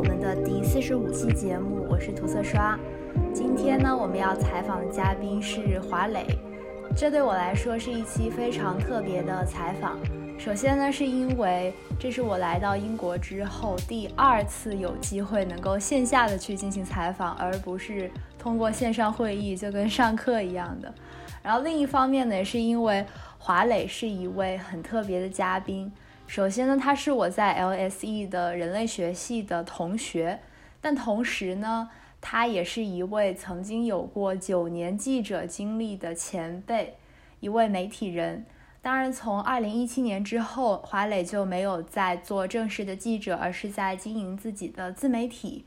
我们的第四十五期节目，我是涂色刷。今天呢，我们要采访的嘉宾是华磊，这对我来说是一期非常特别的采访。首先呢，是因为这是我来到英国之后第二次有机会能够线下的去进行采访，而不是通过线上会议，就跟上课一样的。然后另一方面呢，也是因为华磊是一位很特别的嘉宾。首先呢，他是我在 LSE 的人类学系的同学，但同时呢，他也是一位曾经有过九年记者经历的前辈，一位媒体人。当然，从二零一七年之后，华磊就没有再做正式的记者，而是在经营自己的自媒体。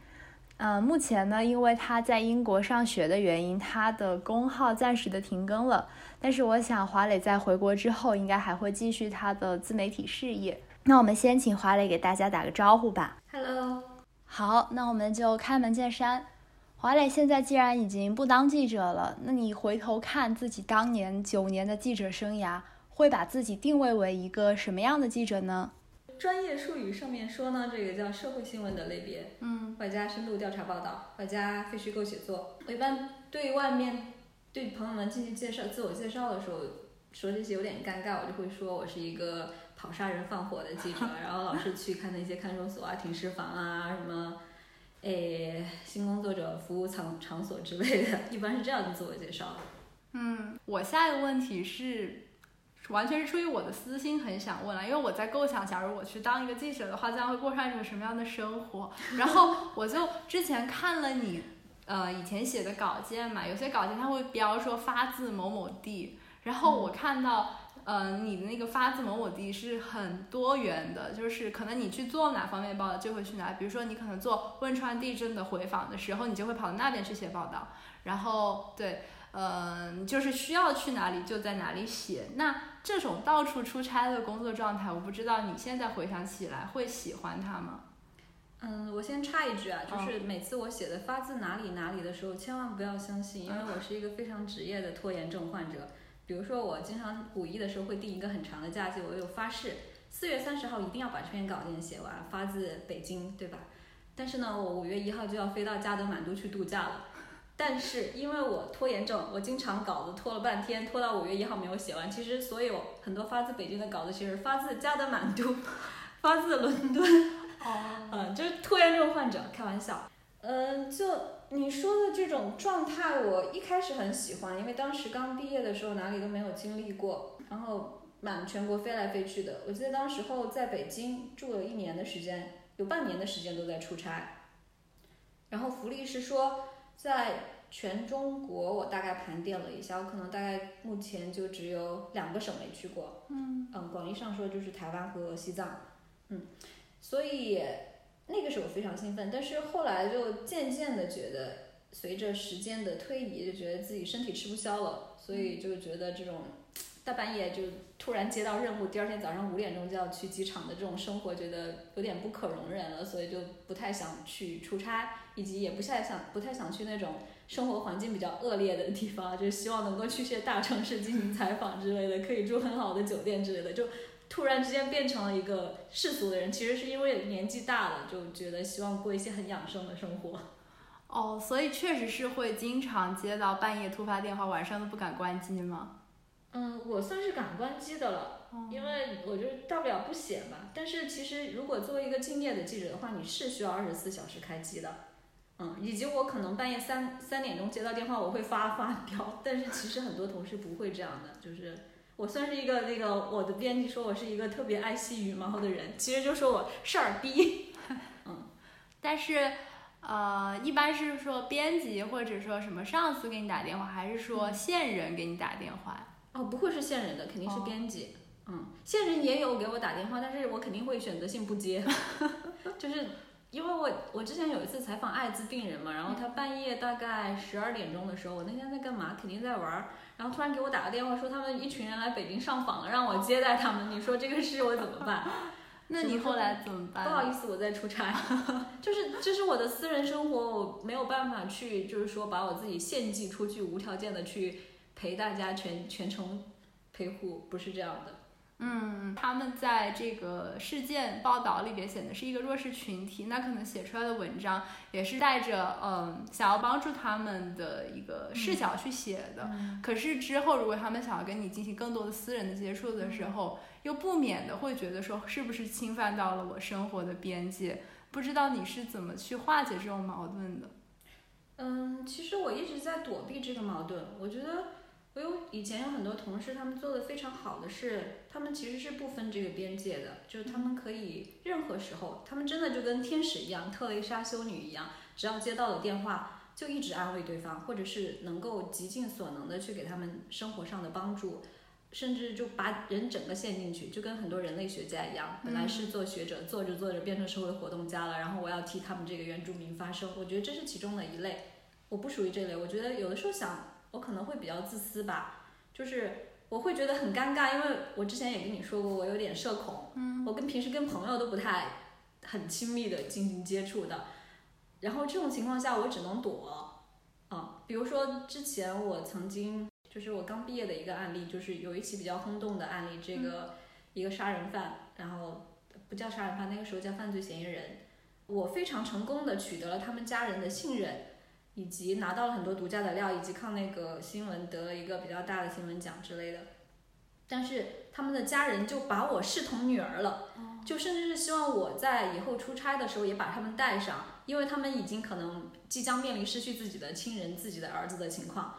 嗯，目前呢，因为他在英国上学的原因，他的公号暂时的停更了。但是我想，华磊在回国之后，应该还会继续他的自媒体事业。那我们先请华磊给大家打个招呼吧。Hello，好，那我们就开门见山。华磊现在既然已经不当记者了，那你回头看自己当年九年的记者生涯，会把自己定位为一个什么样的记者呢？专业术语上面说呢，这个叫社会新闻的类别，嗯，外加深度调查报道，外加非虚构写作。我一般对外面对朋友们进行介绍、自我介绍的时候，说这些有点尴尬，我就会说我是一个跑杀人放火的记者，然后老是去看那些看守所啊、停尸房啊、什么，诶，性工作者服务场场所之类的，一般是这样的自我介绍。嗯，我下一个问题是。完全是出于我的私心，很想问了，因为我在构想，假如我去当一个记者的话，将会过上一种什么样的生活。然后我就之前看了你，呃，以前写的稿件嘛，有些稿件它会标说发自某某地，然后我看到，呃，你的那个发自某某地是很多元的，就是可能你去做哪方面报道就会去哪，比如说你可能做汶川地震的回访的时候，你就会跑到那边去写报道，然后对。嗯，就是需要去哪里就在哪里写。那这种到处出差的工作状态，我不知道你现在回想起来会喜欢它吗？嗯，我先插一句啊，就是每次我写的发自哪里哪里的时候，千万不要相信，因为我是一个非常职业的拖延症患者。比如说，我经常五一的时候会定一个很长的假期，我有发誓四月三十号一定要把这篇稿件写完，发自北京，对吧？但是呢，我五月一号就要飞到加德满都去度假了。但是因为我拖延症，我经常稿子拖了半天，拖到五月一号没有写完。其实所有很多发自北京的稿子，其实发自加德满都，发自伦敦。哦，嗯，就是拖延症患者，开玩笑。嗯，就你说的这种状态，我一开始很喜欢，因为当时刚毕业的时候哪里都没有经历过，然后满全国飞来飞去的。我记得当时候在北京住了一年的时间，有半年的时间都在出差。然后福利是说。在全中国，我大概盘点了一下，我可能大概目前就只有两个省没去过。嗯嗯，广义上说就是台湾和西藏。嗯，所以那个时候非常兴奋，但是后来就渐渐的觉得，随着时间的推移，就觉得自己身体吃不消了，所以就觉得这种大半夜就突然接到任务，第二天早上五点钟就要去机场的这种生活，觉得有点不可容忍了，所以就不太想去出差。以及也不太想不太想去那种生活环境比较恶劣的地方，就是希望能够去些大城市进行采访之类的，可以住很好的酒店之类的。就突然之间变成了一个世俗的人，其实是因为年纪大了，就觉得希望过一些很养生的生活。哦，所以确实是会经常接到半夜突发电话，晚上都不敢关机吗？嗯，我算是敢关机的了，因为我就大不了不写嘛。但是其实如果作为一个敬业的记者的话，你是需要二十四小时开机的。嗯，以及我可能半夜三三点钟接到电话，我会发发飙。但是其实很多同事不会这样的，就是我算是一个那个我的编辑说我是一个特别爱惜羽毛的人，其实就说我事儿逼。嗯，但是呃，一般是说编辑或者说什么上司给你打电话，还是说线人给你打电话？哦，不会是线人的，肯定是编辑。嗯，线人也有给我打电话，但是我肯定会选择性不接，就是。因为我我之前有一次采访艾滋病人嘛，然后他半夜大概十二点钟的时候，我那天在干嘛？肯定在玩儿，然后突然给我打个电话说他们一群人来北京上访了，让我接待他们。你说这个事我怎么办？那你后来怎么办？不好意思，我在出差，就是这是我的私人生活，我没有办法去，就是说把我自己献祭出去，无条件的去陪大家全全程陪护，不是这样的。嗯，他们在这个事件报道里边显得是一个弱势群体，那可能写出来的文章也是带着嗯想要帮助他们的一个视角去写的。可是之后如果他们想要跟你进行更多的私人的接触的时候，又不免的会觉得说是不是侵犯到了我生活的边界？不知道你是怎么去化解这种矛盾的？嗯，其实我一直在躲避这个矛盾。我觉得我有以前有很多同事，他们做的非常好的是，他们其实是不分这个边界的，就是他们可以任何时候，他们真的就跟天使一样，特蕾莎修女一样，只要接到了电话，就一直安慰对方，或者是能够极尽所能的去给他们生活上的帮助。甚至就把人整个陷进去，就跟很多人类学家一样，本来是做学者，做着做着变成社会活动家了，然后我要替他们这个原住民发声。我觉得这是其中的一类，我不属于这类。我觉得有的时候想，我可能会比较自私吧，就是我会觉得很尴尬，因为我之前也跟你说过，我有点社恐，嗯，我跟平时跟朋友都不太很亲密的进行接触的，然后这种情况下我只能躲，啊，比如说之前我曾经。就是我刚毕业的一个案例，就是有一起比较轰动的案例，这个一个杀人犯，然后不叫杀人犯，那个时候叫犯罪嫌疑人，我非常成功的取得了他们家人的信任，以及拿到了很多独家的料，以及靠那个新闻得了一个比较大的新闻奖之类的，但是他们的家人就把我视同女儿了，就甚至是希望我在以后出差的时候也把他们带上，因为他们已经可能即将面临失去自己的亲人、自己的儿子的情况。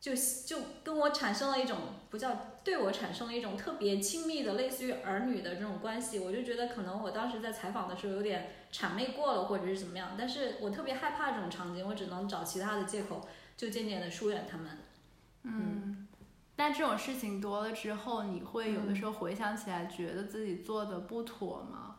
就就跟我产生了一种不叫对我产生了一种特别亲密的类似于儿女的这种关系，我就觉得可能我当时在采访的时候有点谄媚过了，或者是怎么样，但是我特别害怕这种场景，我只能找其他的借口，就渐渐的疏远他们。嗯，但这种事情多了之后，你会有的时候回想起来，觉得自己做的不妥吗？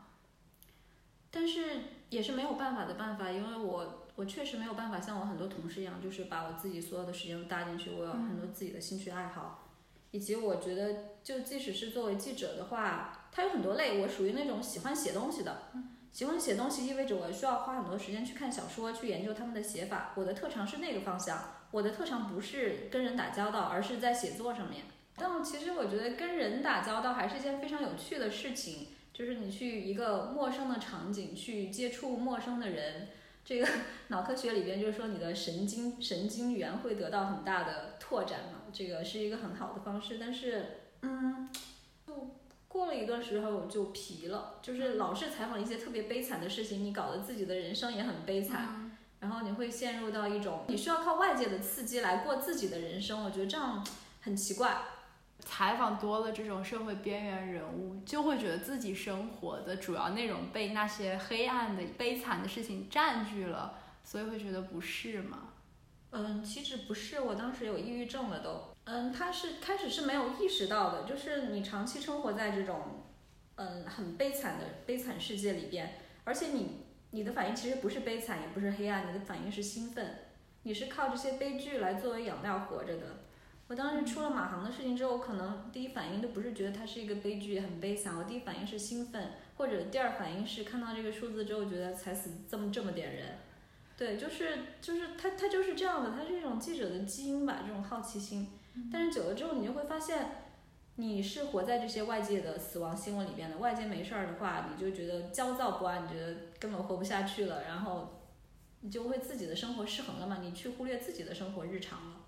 但是也是没有办法的办法，因为我。我确实没有办法像我很多同事一样，就是把我自己所有的时间都搭进去。我有很多自己的兴趣爱好，以及我觉得，就即使是作为记者的话，它有很多类。我属于那种喜欢写东西的，喜欢写东西意味着我需要花很多时间去看小说，去研究他们的写法。我的特长是那个方向。我的特长不是跟人打交道，而是在写作上面。但其实我觉得跟人打交道还是一件非常有趣的事情，就是你去一个陌生的场景，去接触陌生的人。这个 脑科学里边就是说，你的神经神经元会得到很大的拓展嘛，这个是一个很好的方式。但是，嗯，就过了一段时候就疲了，就是老是采访一些特别悲惨的事情，你搞得自己的人生也很悲惨，然后你会陷入到一种你需要靠外界的刺激来过自己的人生，我觉得这样很奇怪。采访多了这种社会边缘人物，就会觉得自己生活的主要内容被那些黑暗的、悲惨的事情占据了，所以会觉得不是吗？嗯，其实不是，我当时有抑郁症了都。嗯，他是开始是没有意识到的，就是你长期生活在这种嗯很悲惨的悲惨世界里边，而且你你的反应其实不是悲惨，也不是黑暗，你的反应是兴奋，你是靠这些悲剧来作为养料活着的。我当时出了马航的事情之后，我可能第一反应都不是觉得它是一个悲剧，很悲惨。我第一反应是兴奋，或者第二反应是看到这个数字之后，觉得才死这么这么点人。对，就是就是他他就是这样的，他是一种记者的基因吧，这种好奇心。但是久了之后，你就会发现，你是活在这些外界的死亡新闻里边的。外界没事儿的话，你就觉得焦躁不安，你觉得根本活不下去了，然后你就会自己的生活失衡了嘛，你去忽略自己的生活日常了。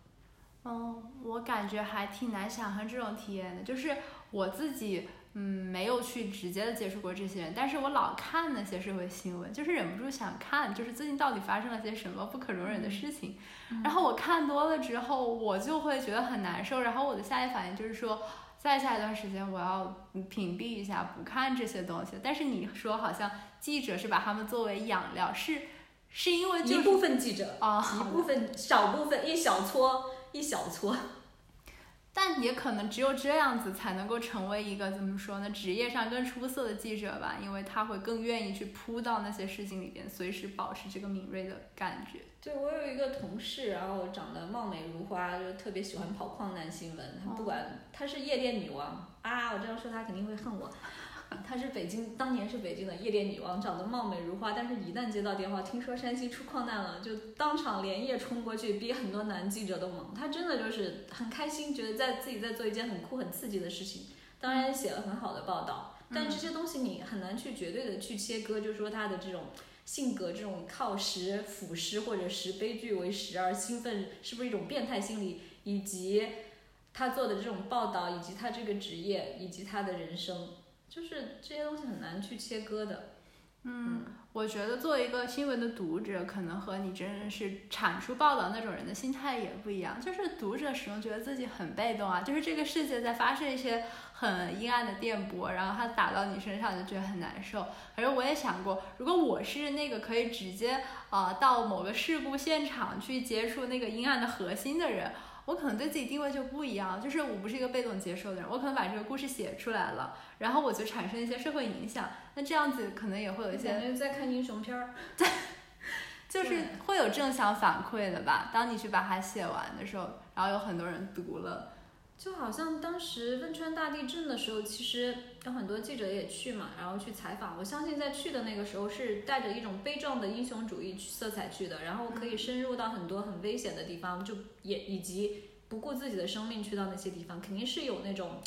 嗯，我感觉还挺难想象这种体验的。就是我自己，嗯，没有去直接的接触过这些人，但是我老看那些社会新闻，就是忍不住想看，就是最近到底发生了些什么不可容忍的事情。然后我看多了之后，我就会觉得很难受。然后我的下一反应就是说，再下一段时间我要屏蔽一下，不看这些东西。但是你说好像记者是把他们作为养料，是是因为一部分记者啊，一部分少部分一小撮。一小撮，但也可能只有这样子才能够成为一个怎么说呢？职业上更出色的记者吧，因为他会更愿意去扑到那些事情里边，随时保持这个敏锐的感觉。对我有一个同事，然后长得貌美如花，就特别喜欢跑矿难新闻。他不管，他是夜店女王啊！我这样说他肯定会恨我。她是北京，当年是北京的夜店女王，长得貌美如花，但是一旦接到电话，听说山西出矿难了，就当场连夜冲过去，比很多男记者都猛。她真的就是很开心，觉得在自己在做一件很酷、很刺激的事情。当然写了很好的报道，但这些东西你很难去绝对的去切割，就是说她的这种性格，这种靠时腐蚀或者识悲剧为食而兴奋，是不是一种变态心理，以及他做的这种报道，以及他这个职业，以及他的人生，就是这些东西很难去切割的。嗯，我觉得作为一个新闻的读者，可能和你真正是产出报道那种人的心态也不一样。就是读者始终觉得自己很被动啊，就是这个世界在发射一些很阴暗的电波，然后它打到你身上就觉得很难受。可是我也想过，如果我是那个可以直接呃到某个事故现场去接触那个阴暗的核心的人。我可能对自己定位就不一样，就是我不是一个被动接受的人，我可能把这个故事写出来了，然后我就产生一些社会影响，那这样子可能也会有一些在看英雄片儿，对，就是会有正向反馈的吧。当你去把它写完的时候，然后有很多人读了。就好像当时汶川大地震的时候，其实有很多记者也去嘛，然后去采访。我相信在去的那个时候是带着一种悲壮的英雄主义色彩去的，然后可以深入到很多很危险的地方，就也以及不顾自己的生命去到那些地方，肯定是有那种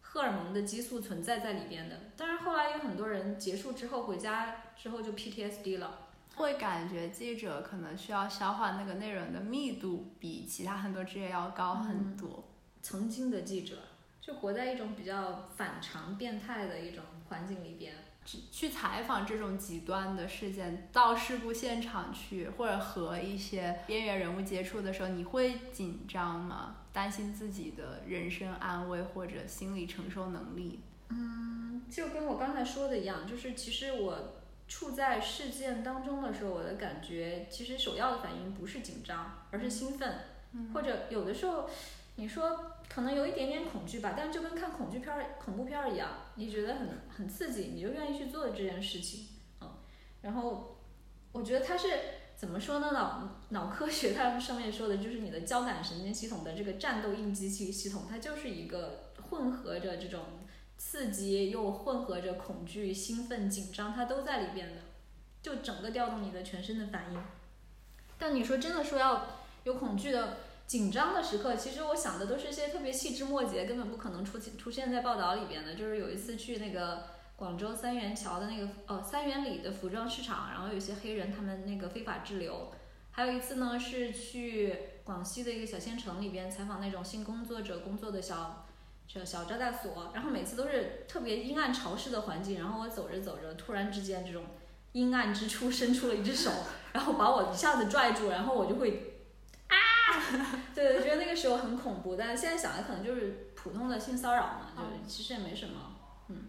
荷尔蒙的激素存在在里边的。但是后来有很多人结束之后回家之后就 PTSD 了，会感觉记者可能需要消化那个内容的密度比其他很多职业要高很多。曾经的记者就活在一种比较反常、变态的一种环境里边，去采访这种极端的事件，到事故现场去，或者和一些边缘人物接触的时候，你会紧张吗？担心自己的人身安危或者心理承受能力？嗯，就跟我刚才说的一样，就是其实我处在事件当中的时候，我的感觉其实首要的反应不是紧张，而是兴奋，或者有的时候。你说可能有一点点恐惧吧，但就跟看恐惧片儿、恐怖片儿一样，你觉得很很刺激，你就愿意去做这件事情，嗯。然后我觉得它是怎么说呢？脑脑科学它上面说的就是你的交感神经系统的这个战斗应激系系统，它就是一个混合着这种刺激又混合着恐惧、兴奋、紧张，它都在里边的，就整个调动你的全身的反应。但你说真的说要有恐惧的。紧张的时刻，其实我想的都是一些特别细枝末节，根本不可能出现出现在报道里边的。就是有一次去那个广州三元桥的那个哦三元里的服装市场，然后有些黑人他们那个非法滞留。还有一次呢是去广西的一个小县城里边采访那种性工作者工作的小小小招待所，然后每次都是特别阴暗潮湿的环境，然后我走着走着，突然之间这种阴暗之处 伸出了一只手，然后把我一下子拽住，然后我就会。对，我觉得那个时候很恐怖，但是现在想来可能就是普通的性骚扰嘛，就其实也没什么。嗯，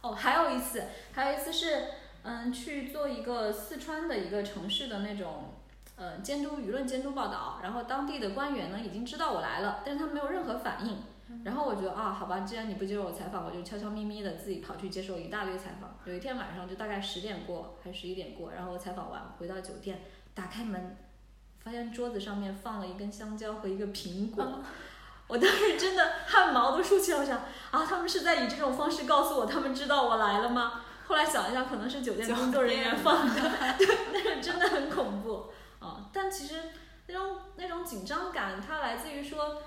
哦，还有一次，还有一次是，嗯，去做一个四川的一个城市的那种，呃，监督舆论监督报道，然后当地的官员呢已经知道我来了，但是他没有任何反应。然后我觉得啊，好吧，既然你不接受我采访，我就悄悄咪咪的自己跑去接受一大堆采访。有一天晚上就大概十点过还是十一点过，然后我采访完回到酒店，打开门。发现桌子上面放了一根香蕉和一个苹果，我当时真的汗毛都竖起来，我想啊，他们是在以这种方式告诉我他们知道我来了吗？后来想一下，可能是酒店工作人员放的，对，但是真的很恐怖啊。但其实那种那种紧张感，它来自于说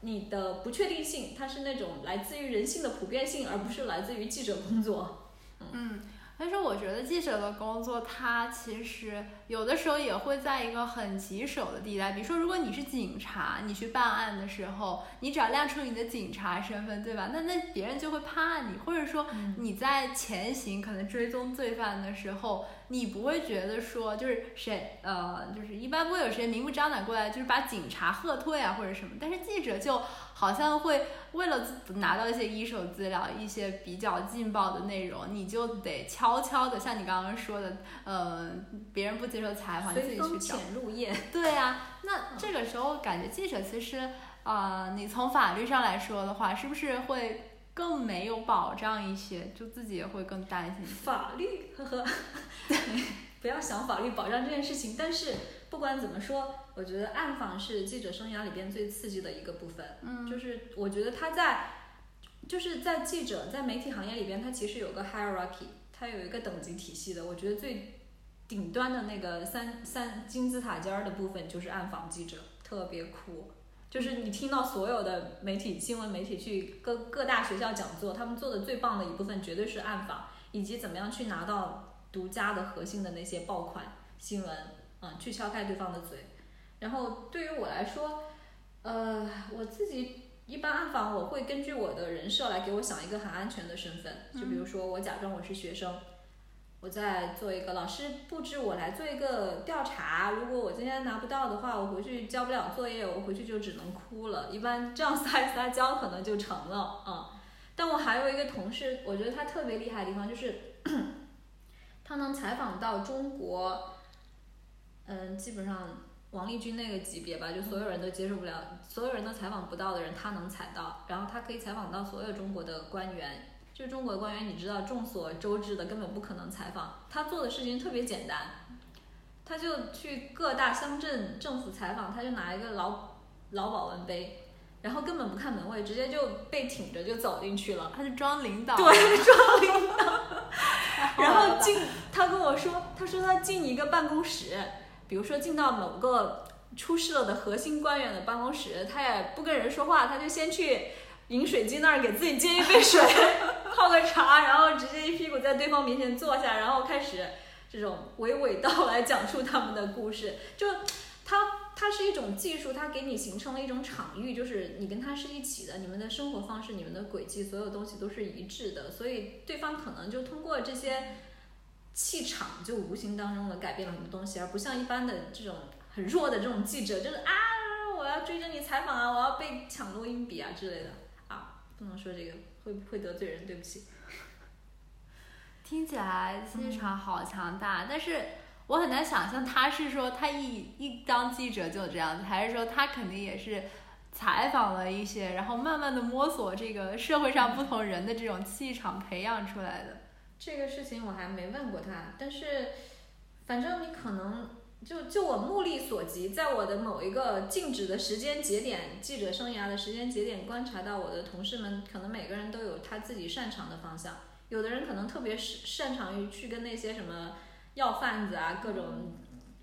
你的不确定性，它是那种来自于人性的普遍性，而不是来自于记者工作。嗯。但是我觉得记者的工作，他其实有的时候也会在一个很棘手的地带。比如说，如果你是警察，你去办案的时候，你只要亮出你的警察身份，对吧？那那别人就会怕你。或者说你在前行，可能追踪罪犯的时候，你不会觉得说就是谁呃，就是一般不会有谁明目张胆过来，就是把警察喝退啊或者什么。但是记者就。好像会为了拿到一些一手资料，一些比较劲爆的内容，你就得悄悄的，像你刚刚说的，呃，别人不接受采访，你自己去找。潜入夜。对啊，那这个时候感觉记者其实，啊，你从法律上来说的话，是不是会更没有保障一些？就自己也会更担心。法律，呵呵，对 不要想法律保障这件事情，但是。不管怎么说，我觉得暗访是记者生涯里边最刺激的一个部分。嗯，就是我觉得他在，就是在记者在媒体行业里边，他其实有个 hierarchy，它有一个等级体系的。我觉得最顶端的那个三三金字塔尖儿的部分就是暗访记者，特别酷。就是你听到所有的媒体新闻媒体去各各大学校讲座，他们做的最棒的一部分绝对是暗访，以及怎么样去拿到独家的核心的那些爆款新闻，嗯，去敲开对方的嘴。然后对于我来说，呃，我自己一般暗访，我会根据我的人设来给我想一个很安全的身份，就比如说我假装我是学生。我在做一个老师布置我来做一个调查，如果我今天拿不到的话，我回去交不了作业，我回去就只能哭了。一般这样撒一撒娇可能就成了啊。但我还有一个同事，我觉得他特别厉害的地方就是，他能采访到中国，嗯，基本上王立军那个级别吧，就所有人都接受不了，所有人都采访不到的人，他能采到，然后他可以采访到所有中国的官员。就中国官员，你知道众所周知的，根本不可能采访。他做的事情特别简单，他就去各大乡镇政府采访，他就拿一个老老保温杯，然后根本不看门卫，直接就被挺着就走进去了。他是装领导，对，装领导。然后进，他跟我说，他说他进一个办公室，比如说进到某个出事了的核心官员的办公室，他也不跟人说话，他就先去。饮水机那儿给自己接一杯水，泡个茶，然后直接一屁股在对方面前坐下，然后开始这种娓娓道来讲述他们的故事。就它它是一种技术，它给你形成了一种场域，就是你跟他是一起的，你们的生活方式、你们的轨迹，所有东西都是一致的，所以对方可能就通过这些气场，就无形当中的改变了很多东西，而不像一般的这种很弱的这种记者，就是啊，我要追着你采访啊，我要被抢录音笔啊之类的啊。不能说这个会会得罪人，对不起。听起来气场好强大，但是我很难想象他是说他一一当记者就这样子，还是说他肯定也是采访了一些，然后慢慢的摸索这个社会上不同人的这种气场培养出来的。这个事情我还没问过他，但是反正你可能。就就我目力所及，在我的某一个静止的时间节点，记者生涯的时间节点，观察到我的同事们，可能每个人都有他自己擅长的方向。有的人可能特别擅擅长于去跟那些什么药贩子啊，各种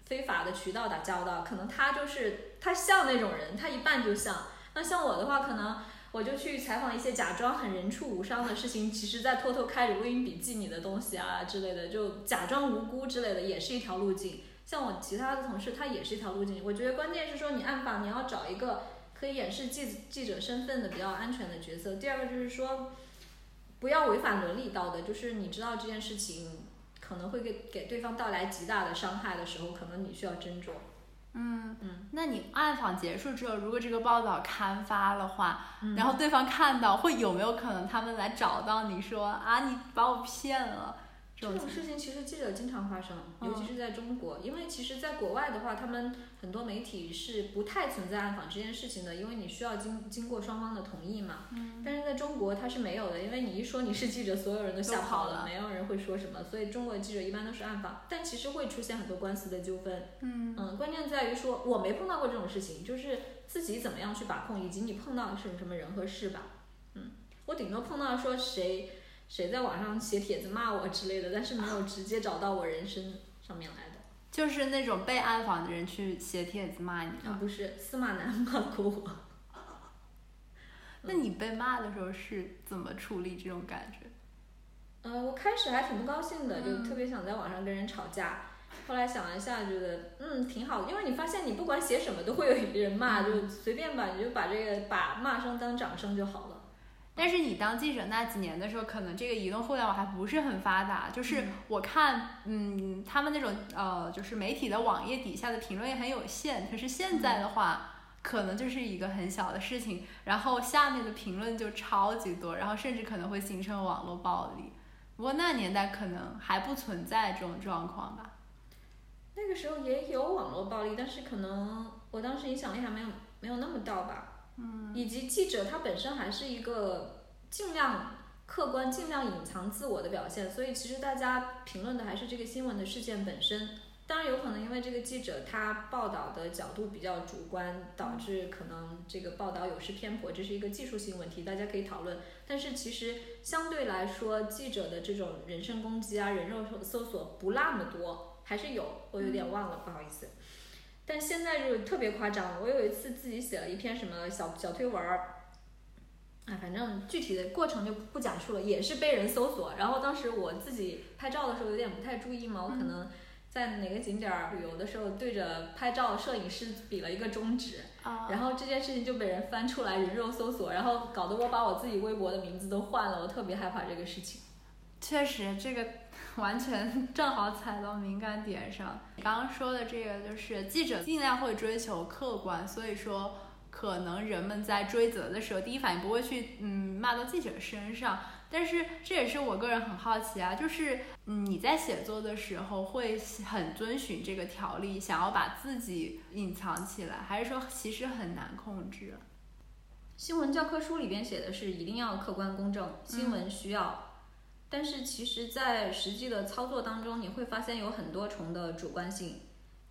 非法的渠道打交道，可能他就是他像那种人，他一半就像。那像我的话，可能我就去采访一些假装很人畜无伤的事情，其实在偷偷开着录音笔记你的东西啊之类的，就假装无辜之类的，也是一条路径。像我其他的同事，他也是一条路径。我觉得关键是说，你暗访你要找一个可以掩饰记记者身份的比较安全的角色。第二个就是说，不要违反伦理道德。就是你知道这件事情可能会给给对方带来极大的伤害的时候，可能你需要斟酌。嗯嗯。那你暗访结束之后，如果这个报道刊发的话，然后对方看到，会有没有可能他们来找到你说啊，你把我骗了？这种事情其实记者经常发生，尤其是在中国，因为其实，在国外的话，他们很多媒体是不太存在暗访这件事情的，因为你需要经经过双方的同意嘛。嗯。但是在中国，它是没有的，因为你一说你是记者，所有人都吓跑了，没有人会说什么，所以中国的记者一般都是暗访，但其实会出现很多官司的纠纷。嗯。嗯，关键在于说，我没碰到过这种事情，就是自己怎么样去把控，以及你碰到的是什么人和事吧。嗯。我顶多碰到说谁。谁在网上写帖子骂我之类的，但是没有 直接找到我人身上面来的，就是那种被暗访的人去写帖子骂你啊？不是，司马南骂过我。那你被骂的时候是怎么处理这种感觉？呃，我开始还挺不高兴的，就特别想在网上跟人吵架。后来想了一下，觉得嗯挺好，因为你发现你不管写什么都会有人骂，就随便吧，你就把这个把骂声当掌声就好了。但是你当记者那几年的时候，可能这个移动互联网还不是很发达。就是我看，嗯，他们那种呃，就是媒体的网页底下的评论也很有限。可是现在的话，可能就是一个很小的事情，然后下面的评论就超级多，然后甚至可能会形成网络暴力。不过那年代可能还不存在这种状况吧。那个时候也有网络暴力，但是可能我当时影响力还没有没有那么大吧。嗯，以及记者他本身还是一个尽量客观、尽量隐藏自我的表现，所以其实大家评论的还是这个新闻的事件本身。当然有可能因为这个记者他报道的角度比较主观，导致可能这个报道有失偏颇，这是一个技术性问题，大家可以讨论。但是其实相对来说，记者的这种人身攻击啊、人肉搜索不那么多，还是有，我有点忘了，不好意思。但现在就特别夸张。我有一次自己写了一篇什么小小推文儿，哎，反正具体的过程就不讲述了，也是被人搜索。然后当时我自己拍照的时候有点不太注意嘛，我可能在哪个景点儿旅游的时候对着拍照摄影师比了一个中指，啊，然后这件事情就被人翻出来人肉搜索，然后搞得我把我自己微博的名字都换了，我特别害怕这个事情。确实，这个完全 正好踩到敏感点上。你刚刚说的这个，就是记者尽量会追求客观，所以说可能人们在追责的时候，第一反应不会去嗯骂到记者身上。但是这也是我个人很好奇啊，就是嗯你在写作的时候会很遵循这个条例，想要把自己隐藏起来，还是说其实很难控制？新闻教科书里边写的是一定要客观公正，新闻需要，但是其实，在实际的操作当中，你会发现有很多重的主观性。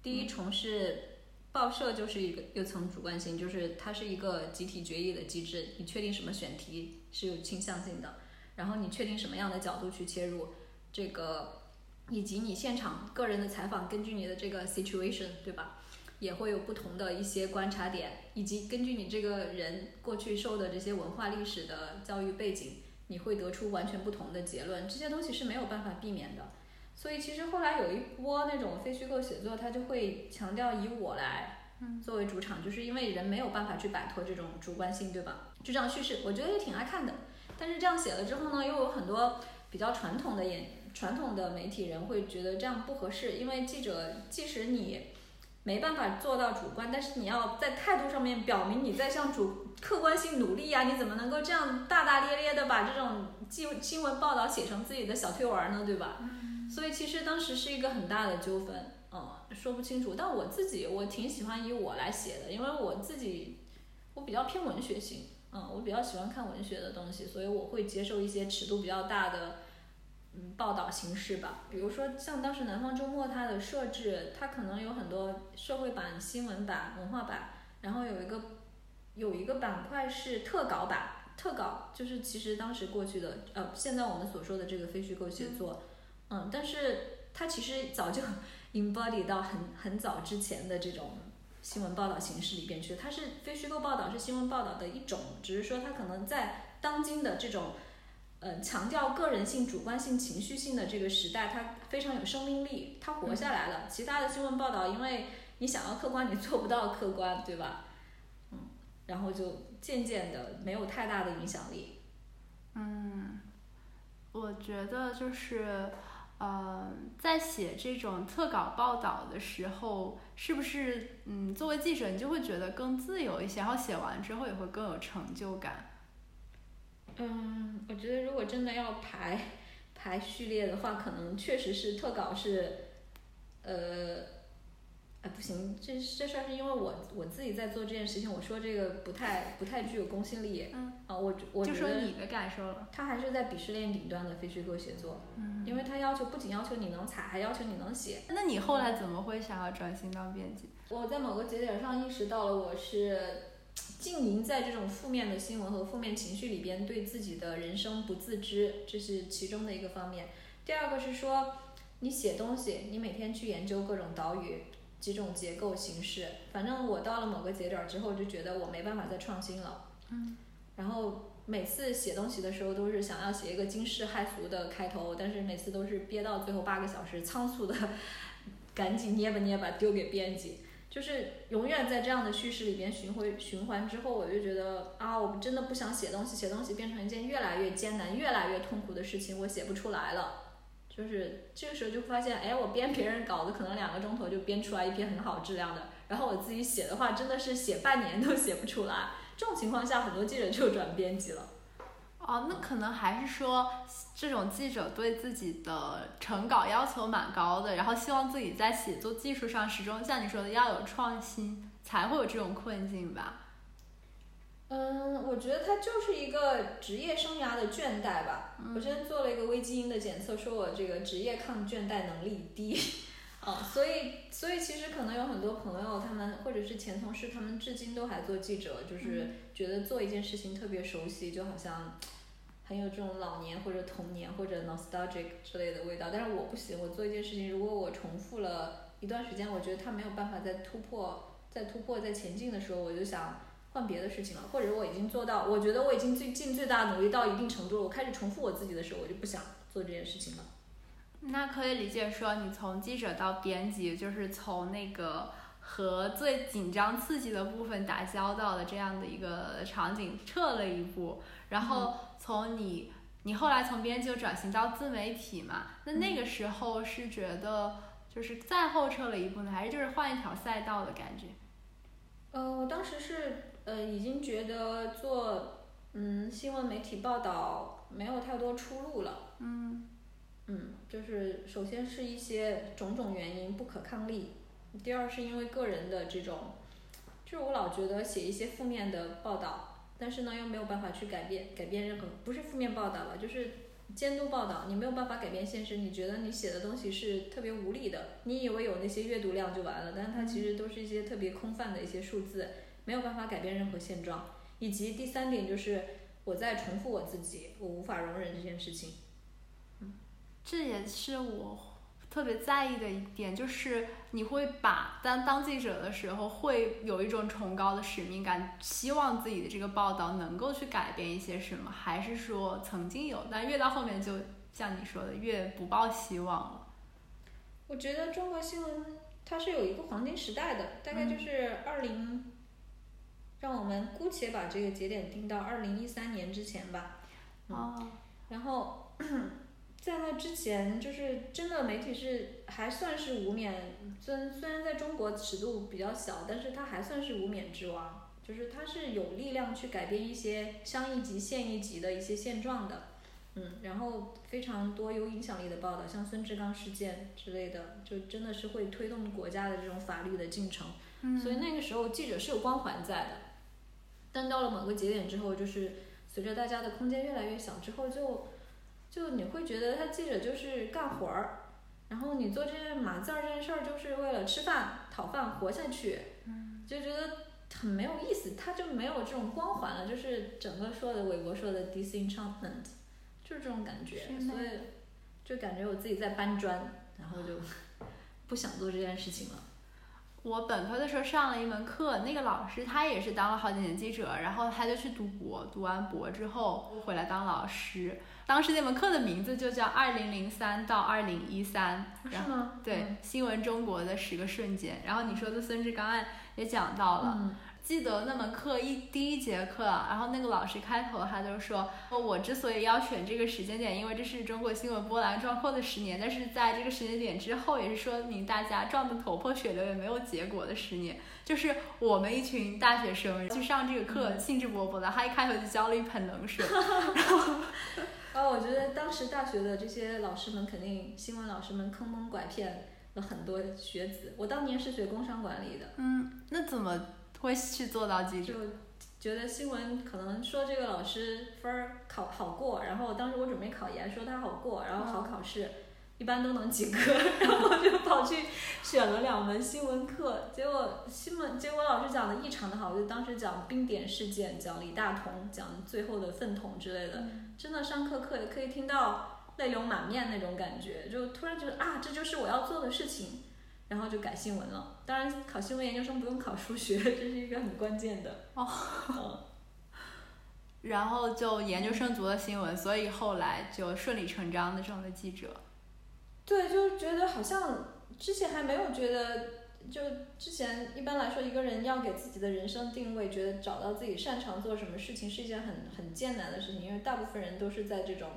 第一重是报社就是一个一层主观性，就是它是一个集体决议的机制，你确定什么选题是有倾向性的，然后你确定什么样的角度去切入，这个以及你现场个人的采访，根据你的这个 situation，对吧？也会有不同的一些观察点，以及根据你这个人过去受的这些文化历史的教育背景，你会得出完全不同的结论。这些东西是没有办法避免的。所以其实后来有一波那种非虚构写作，它就会强调以我来作为主场，就是因为人没有办法去摆脱这种主观性，对吧？就这样叙事，我觉得也挺爱看的。但是这样写了之后呢，又有很多比较传统的演传统的媒体人会觉得这样不合适，因为记者即使你。没办法做到主观，但是你要在态度上面表明你在向主客观性努力呀，你怎么能够这样大大咧咧的把这种记新闻报道写成自己的小推文呢？对吧？所以其实当时是一个很大的纠纷，嗯，说不清楚。但我自己我挺喜欢以我来写的，因为我自己我比较偏文学性，嗯，我比较喜欢看文学的东西，所以我会接受一些尺度比较大的。嗯，报道形式吧，比如说像当时南方周末它的设置，它可能有很多社会版、新闻版、文化版，然后有一个有一个板块是特稿版，特稿就是其实当时过去的呃，现在我们所说的这个非虚构写作，嗯，但是它其实早就 embody 到很很早之前的这种新闻报道形式里边去，它是非虚构报道是新闻报道的一种，只是说它可能在当今的这种。呃，强调个人性、主观性、情绪性的这个时代，它非常有生命力，它活下来了。其他的新闻报道，因为你想要客观，你做不到客观，对吧？嗯，然后就渐渐的没有太大的影响力。嗯，我觉得就是，呃，在写这种特稿报道的时候，是不是嗯，作为记者，你就会觉得更自由一些，然后写完之后也会更有成就感。嗯，我觉得如果真的要排排序列的话，可能确实是特稿是，呃，哎不行，这这事儿是因为我我自己在做这件事情，我说这个不太不太具有公信力。嗯。啊，我我就说你的感受了。他还是在鄙视链顶端的非虚构写作。嗯。因为他要求不仅要求你能采，还要求你能写。那你后来怎么会想要转型当编辑？我在某个节点上意识到了，我是。浸淫在这种负面的新闻和负面情绪里边，对自己的人生不自知，这是其中的一个方面。第二个是说，你写东西，你每天去研究各种岛屿、几种结构形式。反正我到了某个节点之后，就觉得我没办法再创新了。嗯。然后每次写东西的时候，都是想要写一个惊世骇俗的开头，但是每次都是憋到最后八个小时，仓促的 赶紧捏吧捏吧丢给编辑。就是永远在这样的叙事里边循回循环之后，我就觉得啊，我真的不想写东西，写东西变成一件越来越艰难、越来越痛苦的事情，我写不出来了。就是这个时候就发现，哎，我编别人稿子可能两个钟头就编出来一篇很好质量的，然后我自己写的话真的是写半年都写不出来。这种情况下，很多记者就转编辑了。哦，那可能还是说，这种记者对自己的成稿要求蛮高的，然后希望自己在写作技术上始终像你说的要有创新，才会有这种困境吧？嗯，我觉得他就是一个职业生涯的倦怠吧。我之前做了一个微基因的检测，说我这个职业抗倦怠能力低。啊，所以，所以其实可能有很多朋友，他们或者是前同事，他们至今都还做记者，就是觉得做一件事情特别熟悉，就好像。很有这种老年或者童年或者 nostalgic 之类的味道，但是我不行。我做一件事情，如果我重复了一一段时间，我觉得它没有办法再突破、再突破、再前进的时候，我就想换别的事情了，或者我已经做到，我觉得我已经最尽最大努力到一定程度了，我开始重复我自己的时候，我就不想做这件事情了。那可以理解说，你从记者到编辑，就是从那个和最紧张刺激的部分打交道的这样的一个场景撤了一步，然后从你你后来从编辑转型到自媒体嘛，那那个时候是觉得就是再后撤了一步呢，还是就是换一条赛道的感觉？呃，我当时是呃已经觉得做嗯新闻媒体报道没有太多出路了。嗯嗯，就是首先是一些种种原因不可抗力，第二是因为个人的这种，就是我老觉得写一些负面的报道，但是呢又没有办法去改变改变任何，不是负面报道吧，就是监督报道，你没有办法改变现实，你觉得你写的东西是特别无力的，你以为有那些阅读量就完了，但是它其实都是一些特别空泛的一些数字，没有办法改变任何现状。以及第三点就是我在重复我自己，我无法容忍这件事情。这也是我特别在意的一点，就是你会把当当记者的时候，会有一种崇高的使命感，希望自己的这个报道能够去改变一些什么，还是说曾经有，但越到后面就像你说的，越不抱希望了。我觉得中国新闻它是有一个黄金时代的，大概就是二零，让我们姑且把这个节点定到二零一三年之前吧。哦，然后在那之前，就是真的媒体是还算是无冕，虽虽然在中国尺度比较小，但是它还算是无冕之王，就是它是有力量去改变一些乡一级、县一级的一些现状的。嗯，然后非常多有影响力的报道，像孙志刚事件之类的，就真的是会推动国家的这种法律的进程。嗯所以那个时候记者是有光环在的，但到了某个节点之后，就是随着大家的空间越来越小之后就，就你会觉得他记者就是干活儿，然后你做这件码字儿这件事儿就是为了吃饭讨饭活下去，就觉得很没有意思，他就没有这种光环了，就是整个说的韦伯说的 disenchantment，就是这种感觉，所以就感觉我自己在搬砖，然后就不想做这件事情了。我本科的时候上了一门课，那个老师他也是当了好几年记者，然后他就去读博，读完博之后回来当老师。当时那门课的名字就叫二零零三到二零一三，然后是吗？对、新闻中国的十个瞬间。然后你说的孙志刚案也讲到了，嗯记得那门课一第一节课，然后那个老师开头他就说，哦我之所以要选这个时间点，因为这是中国新闻波澜壮阔的十年，但是在这个时间点之后，也是说明大家撞得头破血流也没有结果的十年。就是我们一群大学生去上这个课，兴致勃勃的，他一开头就浇了一盆冷水。哦，我觉得当时大学的这些老师们肯定新闻老师们坑蒙拐骗了很多学子。我当年是学工商管理的，嗯，那怎么会去做到记者？就觉得新闻可能说这个老师分儿考好过，然后当时我准备考研，说他好过，然后好考试，一般都能及格，然后我就跑去选了两门新闻课，结果新闻结果老师讲的异常的好，就当时讲冰点事件，讲李大同，讲最后的粪桶之类的，真的上课课也可以听到泪流满面那种感觉，就突然觉得啊，这就是我要做的事情，然后就改新闻了。当然，考新闻研究生不用考数学，这是一个很关键的。哦嗯然后就研究生读了新闻，所以后来就顺理成章的成了记者。对，就觉得好像之前还没有觉得，就之前一般来说，一个人要给自己的人生定位，觉得找到自己擅长做什么事情是一件很很艰难的事情，因为大部分人都是在这种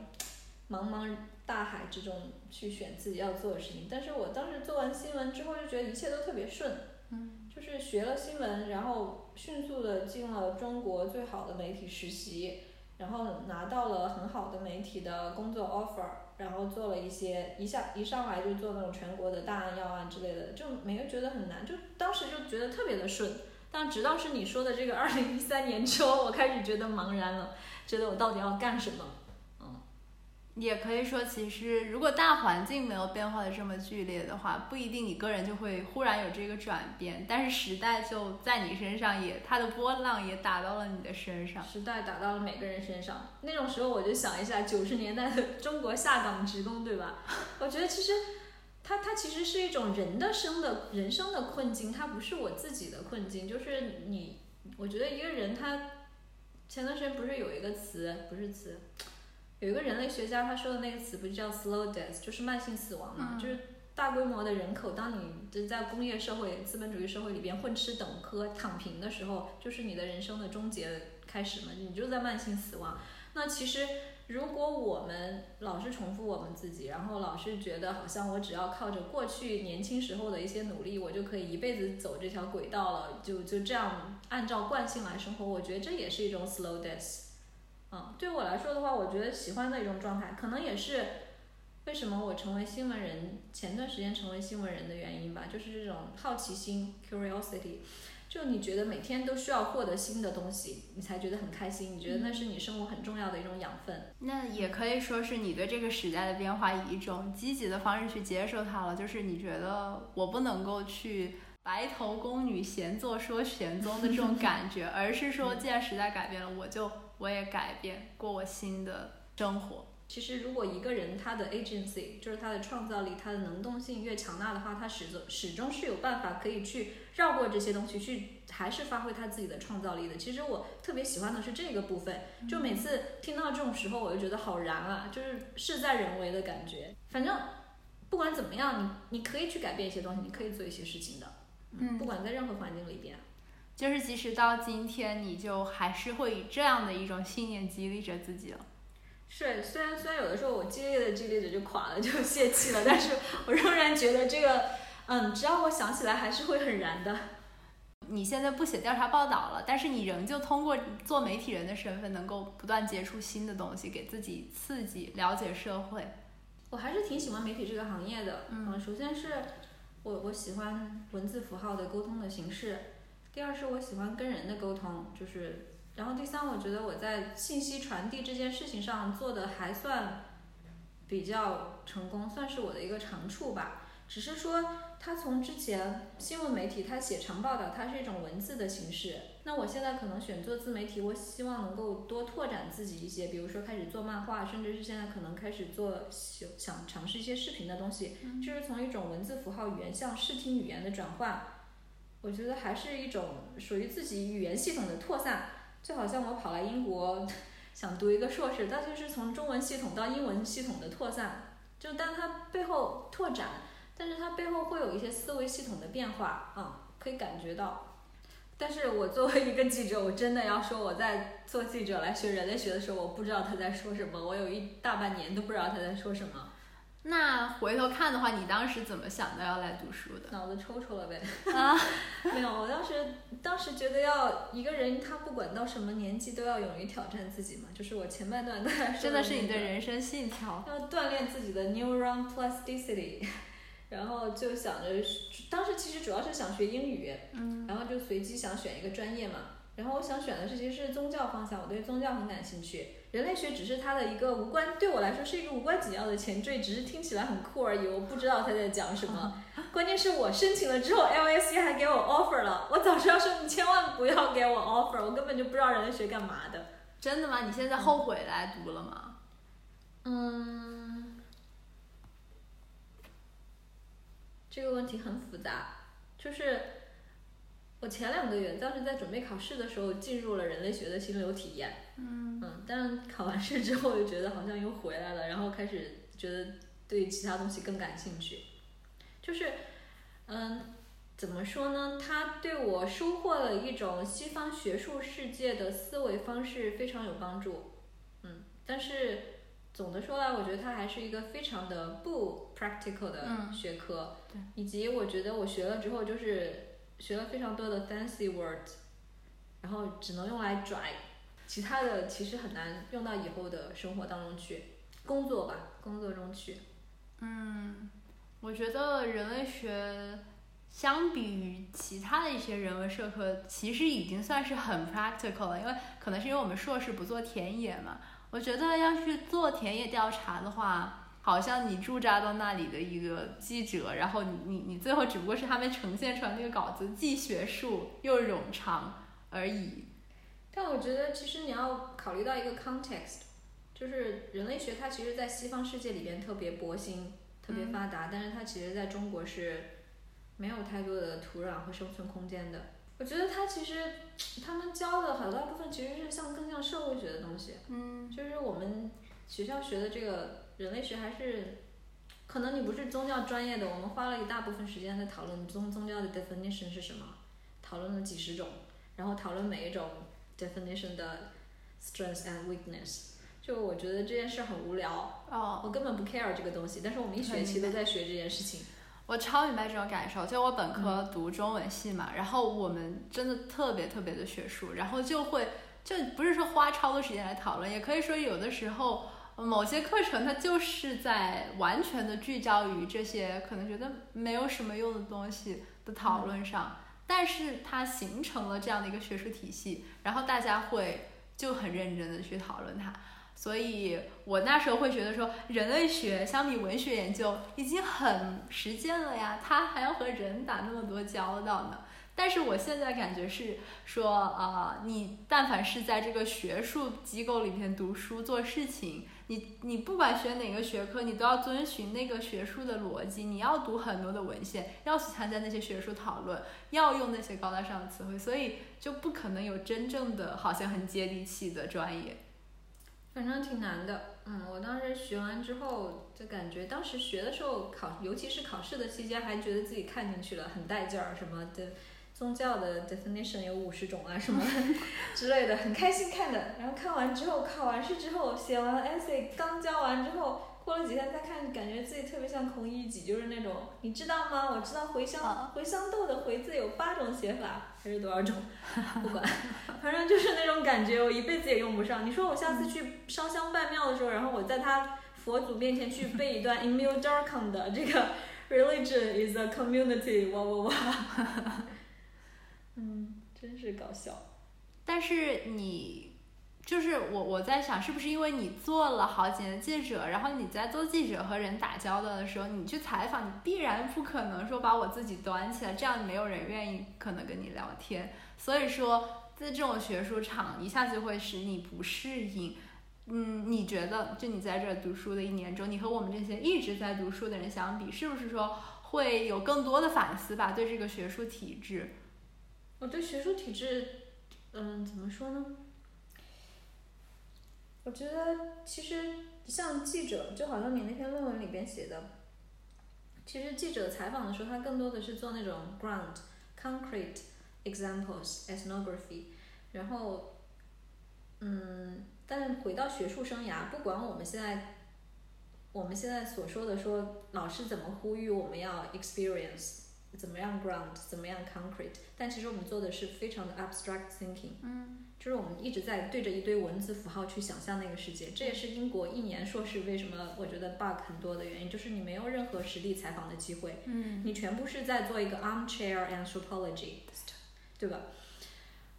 茫茫大海之中去选自己要做的事情。但是我当时做完新闻之后，就觉得一切都特别顺，嗯，就是学了新闻，然后迅速的进了中国最好的媒体实习，然后拿到了很好的媒体的工作 offer，然后做了一些一下一上来就做那种全国的大案要案之类的，就没有觉得很难，就当时就觉得特别的顺。但直到是你说的这个二零一三年之后，我开始觉得茫然了，觉得我到底要干什么？也可以说，其实如果大环境没有变化的这么剧烈的话，不一定你个人就会忽然有这个转变。但是时代就在你身上也，它的波浪也打到了你的身上。时代打到了每个人身上。那种时候我就想一下九十年代的 中国下岗职工，对吧？我觉得其实它它其实是一种人的生的人生的困境，它不是我自己的困境。就是你，我觉得一个人他前段时间不是有一个词，不是词，有一个人类学家他说的那个词不叫 slow death，就是慢性死亡嘛，就是大规模的人口，当你就在工业社会、资本主义社会里边混吃等喝、躺平的时候，就是你的人生的终结开始嘛，你就在慢性死亡。那其实。如果我们老是重复我们自己，然后老是觉得好像我只要靠着过去年轻时候的一些努力，我就可以一辈子走这条轨道了，就就这样按照惯性来生活，我觉得这也是一种 slow death。嗯，对我来说的话，我觉得喜欢的一种状态，可能也是为什么我成为新闻人，前段时间成为新闻人的原因吧，就是这种好奇心 curiosity。就你觉得每天都需要获得新的东西，你才觉得很开心。你觉得那是你生活很重要的一种养分。那也可以说是你对这个时代的变化以一种积极的方式去接受它了。就是你觉得我不能够去白头宫女闲坐说玄宗的这种感觉，而是说既然时代改变了，我就我也改变，过我新的生活。其实，如果一个人他的 agency 就是他的创造力、他的能动性越强大的话，他始终始终是有办法可以去绕过这些东西，去还是发挥他自己的创造力的。其实我特别喜欢的是这个部分，就每次听到这种时候，我就觉得好燃啊，就是事在人为的感觉。反正不管怎么样，你你可以去改变一些东西，你可以做一些事情的。嗯，不管在任何环境里边，就是即使到今天，你就还是会以这样的一种信念激励着自己了。是，虽然虽然有的时候我激励的激励着就垮了，就泄气了，但是我仍然觉得这个，嗯，只要我想起来还是会很燃的。你现在不写调查报道了，但是你仍旧通过做媒体人的身份，能够不断接触新的东西，给自己刺激，了解社会。我还是挺喜欢媒体这个行业的。嗯，首先是我我喜欢文字符号的沟通的形式，第二是我喜欢跟人的沟通，就是。然后第三，我觉得我在信息传递这件事情上做的还算比较成功，算是我的一个长处吧。只是说，他从之前新闻媒体，他写长报道，它是一种文字的形式。那我现在可能选做自媒体，我希望能够多拓展自己一些，比如说开始做漫画，甚至是现在可能开始做想尝试一些视频的东西，就是从一种文字符号语言向视听语言的转换。我觉得还是一种属于自己语言系统的扩散。就好像我跑来英国 想读一个硕士，但就是从中文系统到英文系统的扩散，就但它背后拓展，但是它背后会有一些思维系统的变化，啊，可以感觉到。但是我作为一个记者，我真的要说，我在做记者来学人类学的时候，我不知道他在说什么，我有一大半年都不知道他在说什么。那回头看的话，你当时怎么想到要来读书的？脑子抽抽了呗。啊，没有，我当时当时觉得要一个人，他不管到什么年纪都要勇于挑战自己嘛，就是我前半段在说真的是你的人生信条。要锻炼自己的 neuron plasticity，然后就想着，当时其实主要是想学英语，嗯，然后就随机想选一个专业嘛。然后我想选的是其实是宗教方向，我对宗教很感兴趣。人类学只是它的一个无关，对我来说是一个无关紧要的前缀，只是听起来很酷而已。我不知道他在讲什么。关键是我申请了之后，LSE 还给我 offer 了。我早知道说你千万不要给我 offer，我根本就不知道人类学干嘛的。真的吗？你现在后悔来读了吗？嗯，这个问题很复杂，就是。我前两个月当时在准备考试的时候，进入了人类学的心流体验。嗯嗯，但考完试之后又觉得好像又回来了，然后开始觉得对其他东西更感兴趣。就是，嗯，怎么说呢？它对我收获了一种西方学术世界的思维方式非常有帮助。嗯，但是总的说来，我觉得它还是一个非常的不 practical 的学科。对，以及我觉得我学了之后就是。学了非常多的 fancy words，然后只能用来拽，其他的其实很难用到以后的生活当中去，工作吧，工作中去。嗯，我觉得人类学相比于其他的一些人文社科，其实已经算是很 practical 了，因为可能是因为我们硕士不做田野嘛。我觉得要去做田野调查的话。好像你驻扎到那里的一个记者，然后你你你最后只不过是他们呈现出来那个稿子，既学术又冗长而已。但我觉得其实你要考虑到一个 context，就是人类学它其实在西方世界里边特别博兴。特别发达，但是它其实在中国是没有太多的土壤和生存空间的。我觉得它其实他们教的好大部分其实是像更像社会学的东西，嗯就是我们学校学的这个人类学还是。可能你不是宗教专业的，我们花了一大部分时间在讨论宗宗教的 definition 是什么，讨论了几十种，然后讨论每一种 definition 的 strengths and weakness。就我觉得这件事很无聊，哦，我根本不 care 这个东西，但是我们一学期都在学这件事情。我超明白这种感受。就我本科读中文系嘛，然后我们真的特别特别的学术，然后就会就不是说花超多时间来讨论，也可以说有的时候。某些课程它就是在完全的聚焦于这些可能觉得没有什么用的东西的讨论上，但是它形成了这样的一个学术体系，然后大家会就很认真的去讨论它。所以我那时候会觉得说，人类学相比文学研究已经很实践了呀，它还要和人打那么多交道呢。但是我现在感觉是说，啊，你但凡是在这个学术机构里面读书做事情。你你不管学哪个学科，你都要遵循那个学术的逻辑，你要读很多的文献，要去参加那些学术讨论，要用那些高大上的词汇，所以就不可能有真正的好像很接地气的专业。反正挺难的，嗯，我当时学完之后就感觉，当时学的时候考，尤其是考试的期间，还觉得自己看进去了，很带劲儿，什么的。宗教的 definition 有五十种啊，什么 之类的，很开心看的。然后看完之后，考完试之后，写完 essay，刚交完之后，过了几天再看，感觉自己特别像孔乙己，就是那种，你知道吗？我知道茴香茴香豆的茴字有八种写法，还是多少种？不管，反正就是那种感觉，我一辈子也用不上。你说我下次去烧香拜庙的时候，然后我在他佛祖面前去背一段 Emil Durkheim 的这个 religion is a community，哇哇哇。真是搞笑。但是你，就是我，我在想，是不是因为你做了好几年记者，然后你在做记者和人打交道的时候，你去采访，你必然不可能说把我自己端起来，这样没有人愿意可能跟你聊天。所以说，在这种学术场，一下子会使你不适应。嗯，你觉得，就你在这读书的一年中，你和我们这些一直在读书的人相比，是不是说会有更多的反思吧？对这个学术体制？我对学术体制，嗯，怎么说呢？我觉得其实像记者，就好像你那篇论文里边写的，其实记者采访的时候，他更多的是做那种 ground concrete examples ethnography，然后，嗯，但回到学术生涯，不管我们现在我们现在所说的说老师怎么呼吁我们要 experience。怎么样 ground，怎么样 concrete？但其实我们做的是非常的 abstract thinking，嗯，就是我们一直在对着一堆文字符号去想象那个世界。这也是英国一年硕士为什么我觉得 bug 很多的原因，就是你没有任何实地采访的机会，嗯，你全部是在做一个 armchair anthropology，对吧？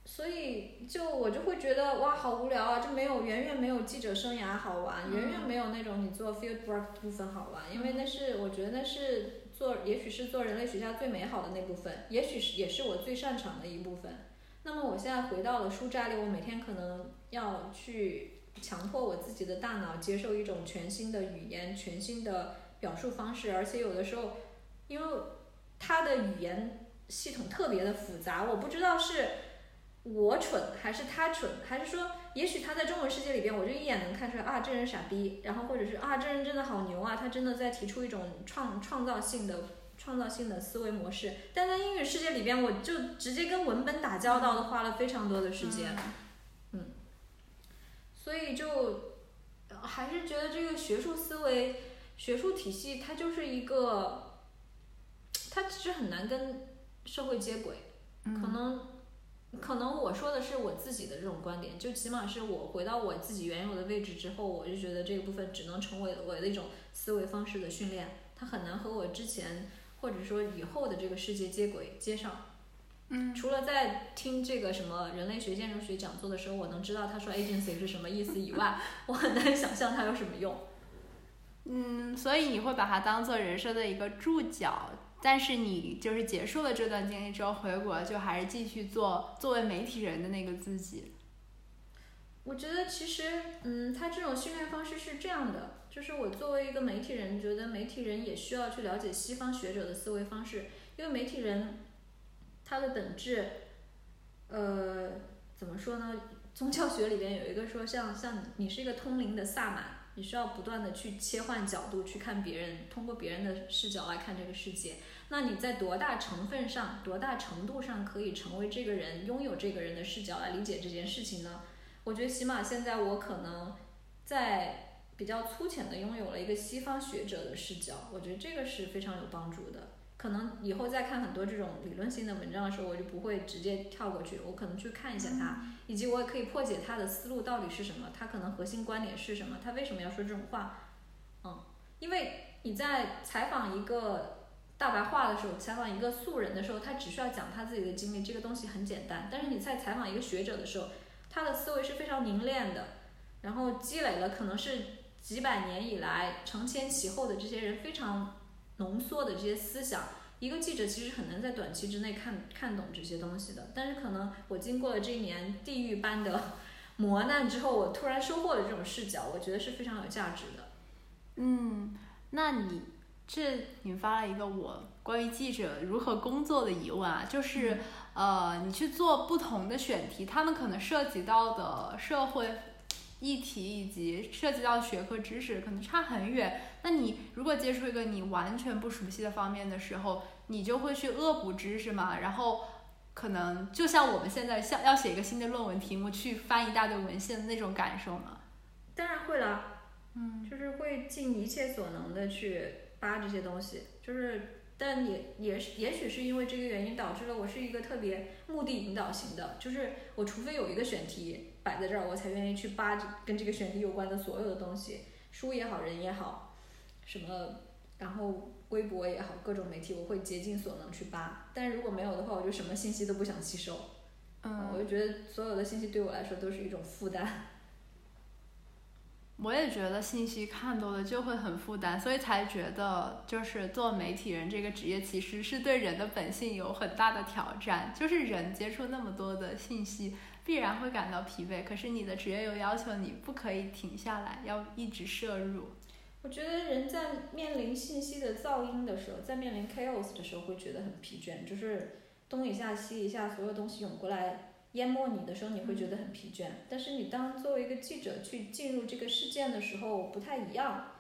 所以就我就会觉得哇，好无聊啊！就没有远远没有记者生涯好玩，远远没有那种你做 field work 部分好玩，因为那是我觉得那是。做也许是做人类学家最美好的那部分，也许是也是我最擅长的一部分。那么我现在回到了书斋里，我每天可能要去强迫我自己的大脑接受一种全新的语言、全新的表述方式，而且有的时候，因为它的语言系统特别的复杂，我不知道是我蠢还是他蠢，还是说。也许他在中文世界里边，我就一眼能看出来啊，这人傻逼，然后或者是啊，这人真的好牛啊，他真的在提出一种创创造性的创造性的思维模式。但在英语世界里边，我就直接跟文本打交道，的花了非常多的时间，嗯，所以就还是觉得这个学术思维、学术体系，它就是一个，它其实很难跟社会接轨，可能。可能我说的是我自己的这种观点，就起码是我回到我自己原有的位置之后，我就觉得这个部分只能成为我的一种思维方式的训练，它很难和我之前或者说以后的这个世界接轨接上。嗯，除了在听这个什么人类学、建筑学讲座的时候，我能知道他说 agency 是什么意思以外，我很难想象它有什么用。嗯，所以你会把它当做人生的一个注脚。但是你就是结束了这段经历之后回国，就还是继续做作为媒体人的那个自己。我觉得其实，嗯，他这种训练方式是这样的，就是我作为一个媒体人，觉得媒体人也需要去了解西方学者的思维方式，因为媒体人他的本质，呃，怎么说呢？宗教学里边有一个说，像像你是一个通灵的萨满，你需要不断的去切换角度去看别人，通过别人的视角来看这个世界。那你在多大成分上、多大程度上可以成为这个人，拥有这个人的视角来理解这件事情呢？我觉得起码现在我可能在比较粗浅的拥有了一个西方学者的视角，我觉得这个是非常有帮助的。可能以后再看很多这种理论性的文章的时候，我就不会直接跳过去，我可能去看一下他，以及我也可以破解他的思路到底是什么，他可能核心观点是什么，他为什么要说这种话。嗯，因为你在采访一个大白话的时候，采访一个素人的时候，他只需要讲他自己的经历，这个东西很简单。但是你在采访一个学者的时候，他的思维是非常凝练的，然后积累了可能是几百年以来承前启后的这些人非常。浓缩的这些思想，一个记者其实很难在短期之内看看懂这些东西的。但是可能我经过了这一年地狱般的 磨难之后，我突然收获了这种视角，我觉得是非常有价值的。嗯，那你这引发了一个我关于记者如何工作的疑问啊，就是呃，你去做不同的选题，他们可能涉及到的社会。议题以及涉及到学科知识可能差很远，那你如果接触一个你完全不熟悉的方面的时候，你就会去恶补知识嘛？然后可能就像我们现在像要写一个新的论文题目，去翻一大堆文献的那种感受嘛？当然会了，嗯，就是会尽一切所能的去扒这些东西，就是，但也也是也许是因为这个原因导致了我是一个特别目的引导型的，就是我除非有一个选题。摆在这儿，我才愿意去扒跟这个选题有关的所有的东西，书也好，人也好，什么，然后微博也好，各种媒体，我会竭尽所能去扒。但是如果没有的话，我就什么信息都不想吸收。嗯，我就觉得所有的信息对我来说都是一种负担。我也觉得信息看多了就会很负担，所以才觉得就是做媒体人这个职业其实是对人的本性有很大的挑战，就是人接触那么多的信息。必然会感到疲惫，可是你的职业又要求你不可以停下来，要一直摄入。我觉得人在面临信息的噪音的时候，在面临 chaos 的时候会觉得很疲倦，就是东一下西一下，所有东西涌过来淹没你的时候，你会觉得很疲倦。但是你当作为一个记者去进入这个事件的时候，不太一样，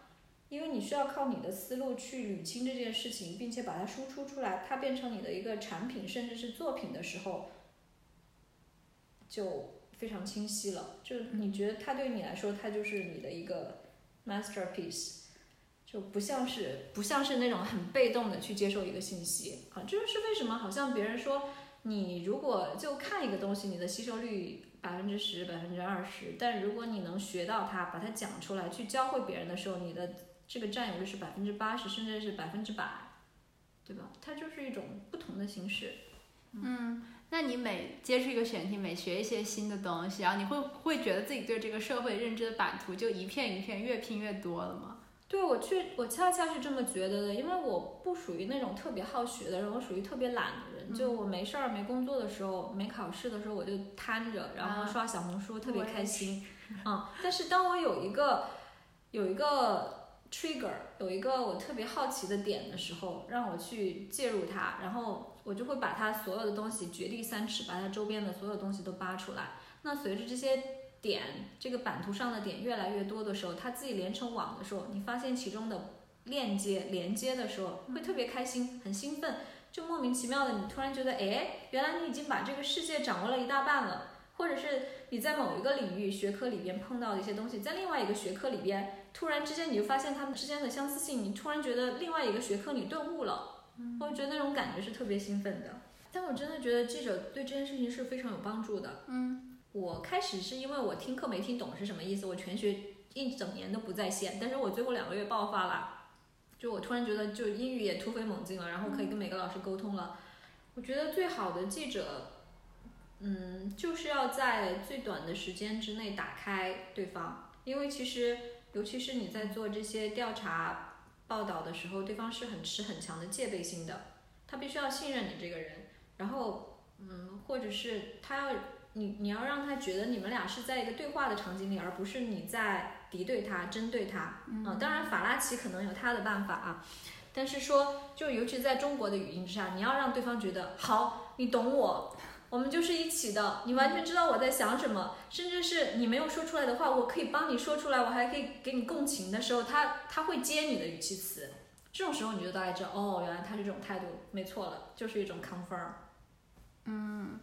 因为你需要靠你的思路去捋清这件事情，并且把它输出出来，它变成你的一个产品，甚至是作品的时候。就非常清晰了，就你觉得它对你来说，它就是你的一个 masterpiece，就不像是不像是那种很被动的去接受一个信息啊，这就是为什么好像别人说你如果就看一个东西，你的吸收率百分之十、百分之二十，但如果你能学到它，把它讲出来，去教会别人的时候，你的这个占有率是百分之八十，甚至是百分之百，对吧？它就是一种不同的形式，嗯。那你每接触一个选题，每学一些新的东西，然后你会会觉得自己对这个社会认知的版图就一片一片越拼越多了吗？对，我确我恰恰是这么觉得的，因为我不属于那种特别好学的人，我属于特别懒的人。就我没事儿没工作的时候，没考试的时候，我就瘫着，然后刷小红书，特别开心。嗯，但是当我有一个有一个 trigger，有一个我特别好奇的点的时候，让我去介入它，然后。我就会把它所有的东西掘地三尺，把它周边的所有东西都扒出来。那随着这些点，这个版图上的点越来越多的时候，它自己连成网的时候，你发现其中的链接连接的时候，会特别开心，很兴奋，就莫名其妙的，你突然觉得，哎，原来你已经把这个世界掌握了一大半了。或者是你在某一个领域学科里边碰到的一些东西，在另外一个学科里边，突然之间你就发现它们之间的相似性，你突然觉得另外一个学科你顿悟了。我觉得那种感觉是特别兴奋的，但我真的觉得记者对这件事情是非常有帮助的。嗯，我开始是因为我听课没听懂是什么意思，我全学一整年都不在线，但是我最后两个月爆发了，就我突然觉得就英语也突飞猛进了，然后可以跟每个老师沟通了。我觉得最好的记者，嗯，就是要在最短的时间之内打开对方，因为其实尤其是你在做这些调查。报道的时候，对方是很持很强的戒备心的，他必须要信任你这个人，然后，嗯，或者是他要你，你要让他觉得你们俩是在一个对话的场景里，而不是你在敌对他、针对他。嗯，当然法拉奇可能有他的办法啊，但是说，就尤其在中国的语境之下，你要让对方觉得好，你懂我，我们就是一起的，你完全知道我在想什么，甚至是你没有说出来的话，我可以帮你说出来，我还可以给你共情的时候，他他会接你的语气词。这种时候你就大概知道，哦，原来他是这种态度，没错了，就是一种 confirm。嗯，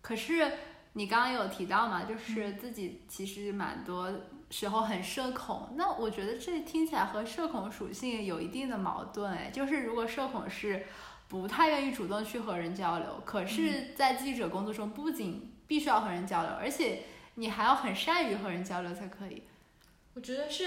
可是你刚刚有提到嘛，就是自己其实蛮多时候很社恐。那我觉得这听起来和社恐属性有一定的矛盾哎。就是如果社恐是不太愿意主动去和人交流，可是在记者工作中不仅必须要和人交流，而且你还要很善于和人交流才可以。我觉得是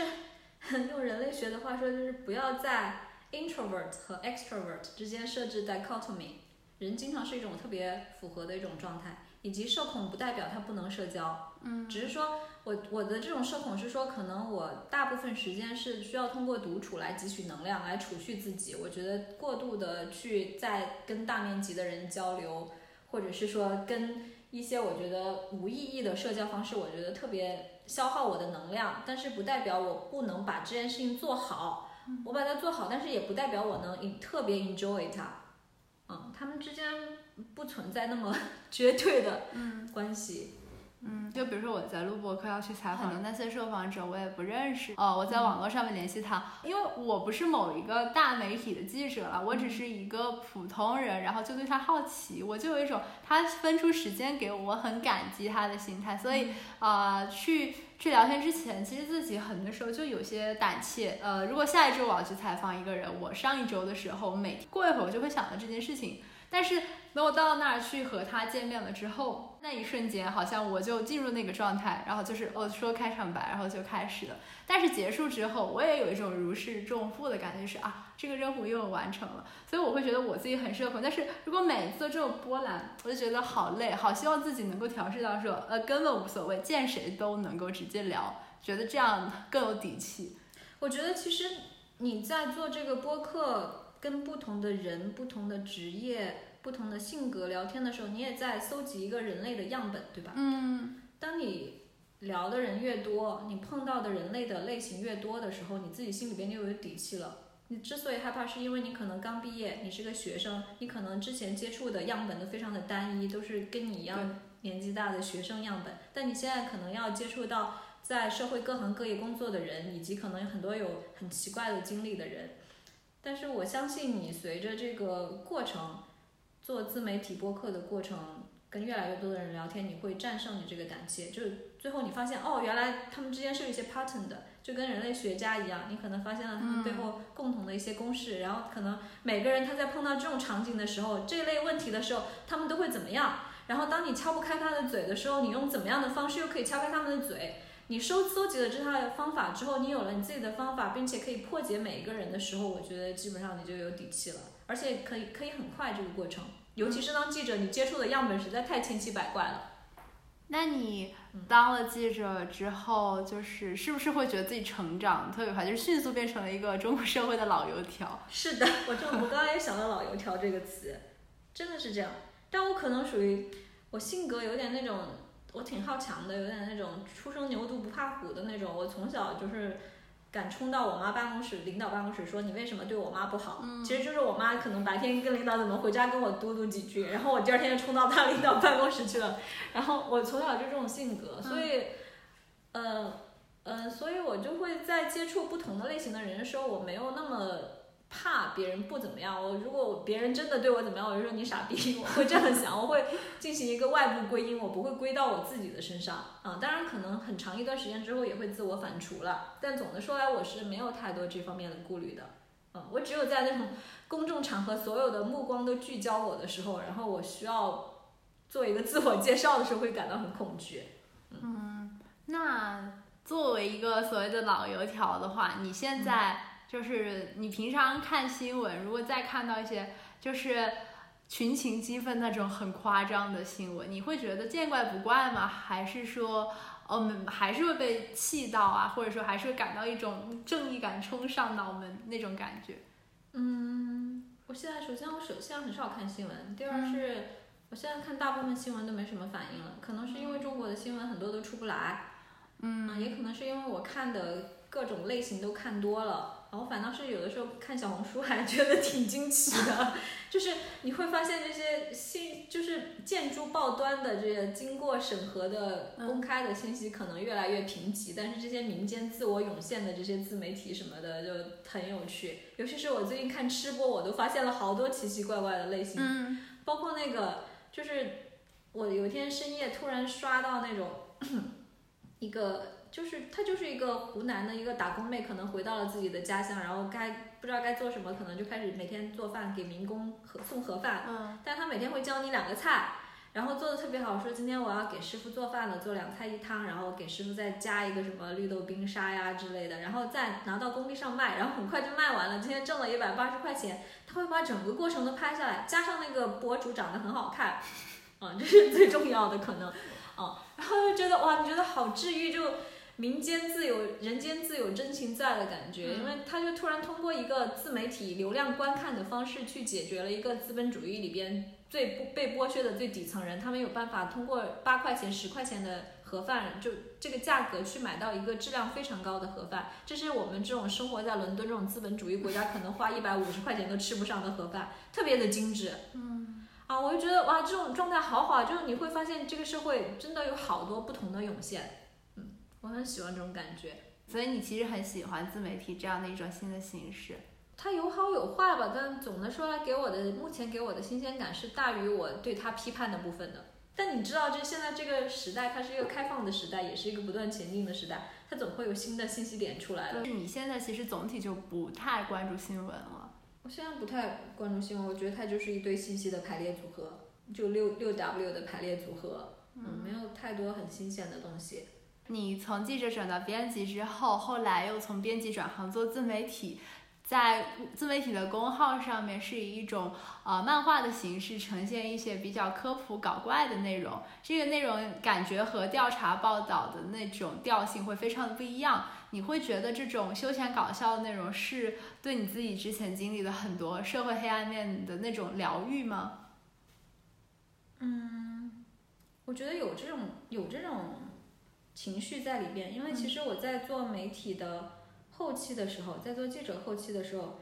用人类学的话说，就是不要在。introvert 和 extrovert 之间设置 dichotomy，人经常是一种特别符合的一种状态，以及社恐不代表他不能社交，嗯，只是说我我的这种社恐是说，可能我大部分时间是需要通过独处来汲取能量，来储蓄自己。我觉得过度的去在跟大面积的人交流，或者是说跟一些我觉得无意义的社交方式，我觉得特别消耗我的能量，但是不代表我不能把这件事情做好。我把它做好，但是也不代表我能特别 enjoy 它，嗯，他们之间不存在那么 绝对的关系。嗯，就比如说我在录播课要去采访的那些受访者，我也不认识。哦，我在网络上面联系他，因为我不是某一个大媒体的记者了，我只是一个普通人，然后就对他好奇，我就有一种他分出时间给我，我很感激他的心态。所以啊，去去聊天之前，其实自己很多时候就有些胆怯。呃，如果下一周我要去采访一个人，我上一周的时候，每过一会儿我就会想到这件事情。但是等我到那儿去和他见面了之后，那一瞬间好像我就进入那个状态，然后就是我说开场白，然后就开始了。但是结束之后，我也有一种如释重负的感觉，就是啊，这个任务又完成了。所以我会觉得我自己很社恐。但是如果每次都这种波澜，我就觉得好累，好希望自己能够调试到说，呃，根本无所谓，见谁都能够直接聊，觉得这样更有底气。我觉得其实你在做这个播客。跟不同的人、不同的职业、不同的性格聊天的时候，你也在搜集一个人类的样本，对吧？嗯。当你聊的人越多，你碰到的人类的类型越多的时候，你自己心里边就有底气了。你之所以害怕，是因为你可能刚毕业，你是个学生，你可能之前接触的样本都非常的单一，都是跟你一样年纪大的学生样本。但你现在可能要接触到在社会各行各业工作的人，以及可能有很多有很奇怪的经历的人。但是我相信你，随着这个过程，做自媒体播客的过程，跟越来越多的人聊天，你会战胜你这个胆怯。就是最后你发现，哦，原来他们之间是有一些 pattern 的，就跟人类学家一样，你可能发现了他们背后共同的一些公式。然后可能每个人他在碰到这种场景的时候，这类问题的时候，他们都会怎么样？然后当你敲不开他的嘴的时候，你用怎么样的方式又可以敲开他们的嘴？你收搜集了这套方法之后，你有了你自己的方法，并且可以破解每一个人的时候，我觉得基本上你就有底气了，而且可以可以很快这个过程。尤其是当记者，你接触的样本实在太千奇百怪了。那你当了记者之后，就是是不是会觉得自己成长特别快，就是迅速变成了一个中国社会的老油条？是的，我就我刚刚也想到“老油条”这个词，真的是这样。但我可能属于我性格有点那种。我挺好强的，有点那种初生牛犊不怕虎的那种。我从小就是敢冲到我妈办公室、领导办公室说：“你为什么对我妈不好？”其实就是我妈可能白天跟领导怎么回家跟我嘟嘟几句，然后我第二天就冲到她领导办公室去了。然后我从小就这种性格，所以，呃，嗯，所以我就会在接触不同的类型的人的时候，我没有那么。怕别人不怎么样，我如果别人真的对我怎么样，我就说你傻逼，我会这样想，我会进行一个外部归因，我不会归到我自己的身上啊。当然，可能很长一段时间之后也会自我反刍了，但总的说来，我是没有太多这方面的顾虑的。嗯，我只有在那种公众场合，所有的目光都聚焦我的时候，然后我需要做一个自我介绍的时候，会感到很恐惧。嗯，那作为一个所谓的老油条的话，你现在。就是你平常看新闻，如果再看到一些就是群情激愤那种很夸张的新闻，你会觉得见怪不怪吗？还是说，嗯，还是会被气到啊？或者说，还是会感到一种正义感冲上脑门那种感觉？嗯，我现在首先我首先很少看新闻，第二是我现在看大部分新闻都没什么反应了，可能是因为中国的新闻很多都出不来。嗯，也可能是因为我看的各种类型都看多了，然后反倒是有的时候看小红书还觉得挺惊奇的，就是你会发现这些信就是建筑报端的这些经过审核的公开的信息可能越来越贫瘠，但是这些民间自我涌现的这些自媒体什么的就很有趣，尤其是我最近看吃播，我都发现了好多奇奇怪怪的类型，嗯包括那个就是我有一天深夜突然刷到那种 一个。就是她就是一个湖南的一个打工妹，可能回到了自己的家乡，然后该不知道该做什么，可能就开始每天做饭给民工盒送盒饭。嗯但是她每天会教你两个菜，然后做的特别好，说今天我要给师傅做饭了，做两菜一汤，然后给师傅再加一个什么绿豆冰沙呀之类的，然后再拿到工地上卖，然后很快就卖完了，今天挣了一百八十块钱。他会把整个过程都拍下来，加上那个博主长得很好看，嗯，这是最重要的可能，嗯，然后就觉得哇，你觉得好治愈，就民间自有人间自有真情在的感觉，因为他就突然通过一个自媒体流量观看的方式去解决了一个资本主义里边最不被剥削的最底层人，他们有办法通过八块钱、十块钱的盒饭，就这个价格去买到一个质量非常高的盒饭，这是我们这种生活在伦敦这种资本主义国家可能花一百五十块钱都吃不上的盒饭，特别的精致。嗯。啊，我就觉得哇，这种状态好好啊，就是你会发现这个社会真的有好多不同的涌现，嗯，我很喜欢这种感觉。所以你其实很喜欢自媒体这样的一种新的形式。它有好有坏吧，但总的说来，给我的目前给我的新鲜感是大于我对它批判的部分的。但你知道，这现在这个时代，它是一个开放的时代，也是一个不断前进的时代，它总会有新的信息点出来的。就是你现在其实总体就不太关注新闻了。我现在不太关注新闻，我觉得它就是一堆信息的排列组合，就六六 W 的排列组合，嗯，没有太多很新鲜的东西。你从记者转到编辑之后，后来又从编辑转行做自媒体，在自媒体的公号上面是以一种呃漫画的形式呈现一些比较科普搞怪的内容。这个内容感觉和调查报道的那种调性会非常的不一样。你会觉得这种休闲搞笑的内容是对你自己之前经历的很多社会黑暗面的那种疗愈吗？嗯我觉得有这种有这种情绪在里边，因为其实我在做媒体的后期的时候，在做记者后期的时候，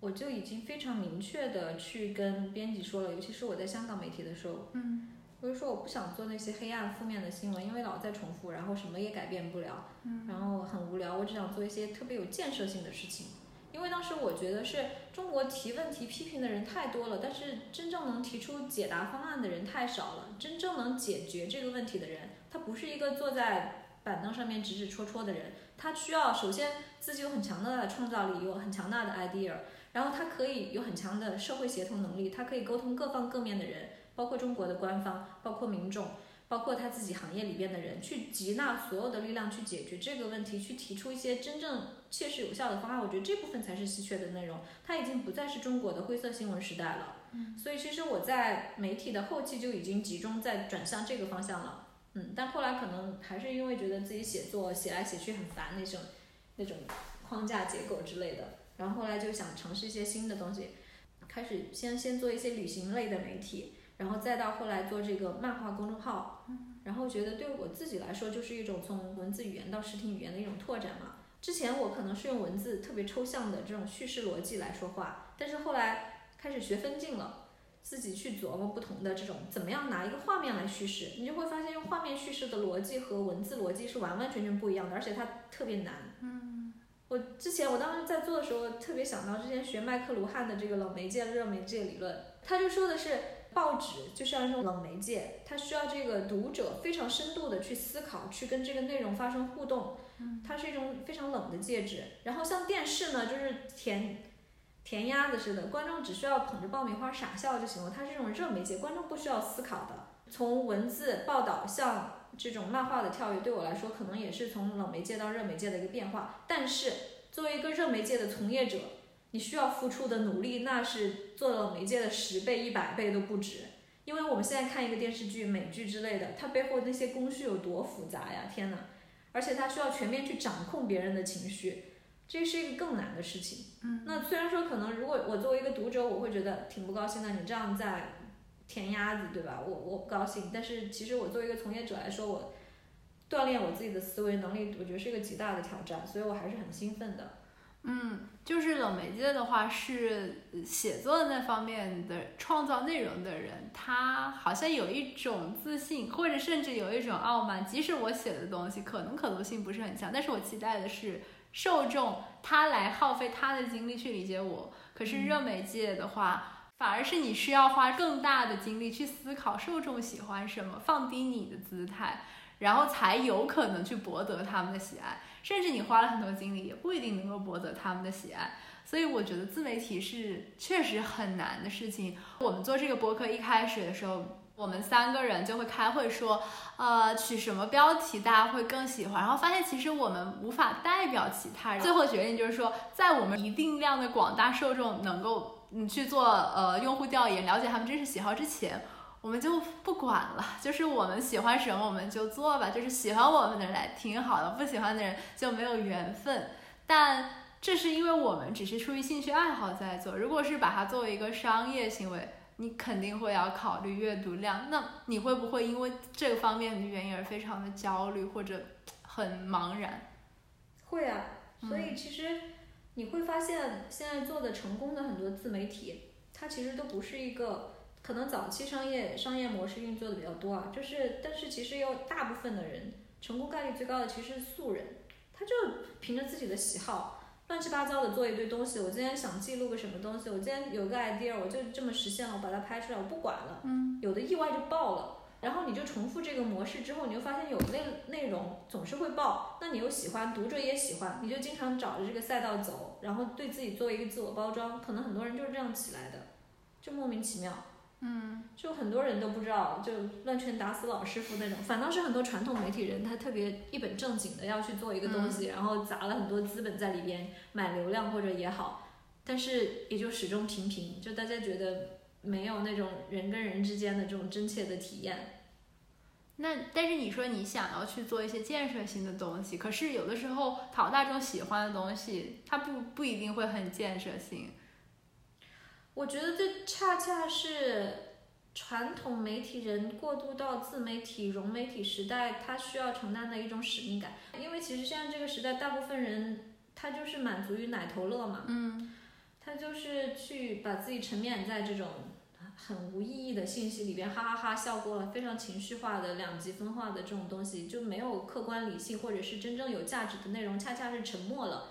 我就已经非常明确的去跟编辑说了，尤其是我在香港媒体的时候，嗯，我就说我不想做那些黑暗负面的新闻，因为老在重复，然后什么也改变不了，嗯，然后很无聊，我只想做一些特别有建设性的事情。因为当时我觉得是中国提问题批评的人太多了，但是真正能提出解答方案的人太少了。真正能解决这个问题的人，他不是一个坐在板凳上面指指戳戳的人，他需要首先自己有很强大的创造力，有很强大的 idea，然后他可以有很强的社会协同能力，他可以沟通各方各面的人，包括中国的官方，包括民众。包括他自己行业里边的人，去集纳所有的力量去解决这个问题，去提出一些真正切实有效的方案。我觉得这部分才是稀缺的内容。它已经不再是中国的灰色新闻时代了。嗯，所以其实我在媒体的后期就已经集中在转向这个方向了。嗯，但后来可能还是因为觉得自己写作写来写去很烦那种那种框架结构之类的，然后后来就想尝试一些新的东西，开始先先做一些旅行类的媒体。然后再到后来做这个漫画公众号，然后觉得对我自己来说就是一种从文字语言到视听语言的一种拓展嘛。之前我可能是用文字特别抽象的这种叙事逻辑来说话，但是后来开始学分镜了，自己去琢磨不同的这种怎么样拿一个画面来叙事，你就会发现用画面叙事的逻辑和文字逻辑是完完全全不一样的，而且它特别难。嗯，我之前我当时在做的时候，特别想到之前学麦克卢汉的这个冷媒介、热媒介理论，他就说的是。报纸就像一种冷媒介，它需要这个读者非常深度的去思考，去跟这个内容发生互动。它是一种非常冷的介质。然后像电视呢，就是填填鸭子似的，观众只需要捧着爆米花傻笑就行了。它是一种热媒介，观众不需要思考的。从文字报道向这种漫画的跳跃，对我来说可能也是从冷媒介到热媒介的一个变化。但是作为一个热媒介的从业者，你需要付出的努力，那是做冷媒介的十倍、一百倍都不止。因为我们现在看一个电视剧、美剧之类的，它背后那些工序有多复杂呀！天哪！而且它需要全面去掌控别人的情绪，这是一个更难的事情。嗯，那虽然说可能如果我作为一个读者，我会觉得挺不高兴的，你这样在填鸭子，对吧？我我不高兴。但是其实我作为一个从业者来说，我锻炼我自己的思维能力，我觉得是一个极大的挑战，所以我还是很兴奋的。嗯，就是冷媒介的话，是写作那方面的创造内容的人，他好像有一种自信，或者甚至有一种傲慢。即使我写的东西可能可读性不是很强，但是我期待的是受众他来耗费他的精力去理解我。可是热媒介的话，反而是你需要花更大的精力去思考受众喜欢什么，放低你的姿态，然后才有可能去博得他们的喜爱。甚至你花了很多精力，也不一定能够博得他们的喜爱。所以我觉得自媒体是确实很难的事情。我们做这个博客一开始的时候，我们三个人就会开会说，呃，取什么标题大家会更喜欢。然后发现其实我们无法代表其他人。最后决定就是说，在我们一定量的广大受众能够嗯去做呃用户调研，了解他们真实喜好之前。我们就不管了，就是我们喜欢什么我们就做吧，就是喜欢我们的人来挺好的，不喜欢的人就没有缘分。但这是因为我们只是出于兴趣爱好在做，如果是把它作为一个商业行为，你肯定会要考虑阅读量。那你会不会因为这个方面的原因而非常的焦虑或者很茫然？会啊，所以其实你会发现现在做的成功的很多自媒体，它其实都不是一个。可能早期商业商业模式运作的比较多啊，就是，但是其实有大部分的人成功概率最高的其实是素人，他就凭着自己的喜好，乱七八糟的做一堆东西。我今天想记录个什么东西，我今天有个 idea，我就这么实现了，我把它拍出来，我不管了。嗯。有的意外就爆了，然后你就重复这个模式之后，你就发现有内内容总是会爆，那你又喜欢，读者也喜欢，你就经常找着这个赛道走，然后对自己做一个自我包装，可能很多人就是这样起来的，就莫名其妙。嗯，就很多人都不知道，就乱拳打死老师傅那种，反倒是很多传统媒体人，他特别一本正经的要去做一个东西，然后砸了很多资本在里边买流量或者也好，但是也就始终平平，就大家觉得没有那种人跟人之间的这种真切的体验。那但是你说你想要去做一些建设性的东西，可是有的时候讨大众喜欢的东西，它不不一定会很建设性。我觉得这恰恰是传统媒体人过渡到自媒体、融媒体时代，他需要承担的一种使命感。因为其实现在这个时代，大部分人他就是满足于奶头乐嘛，嗯，他就是去把自己沉湎在这种很无意义的信息里边，哈哈哈笑过了，非常情绪化的、两极分化的这种东西，就没有客观理性或者是真正有价值的内容，恰恰是沉默了。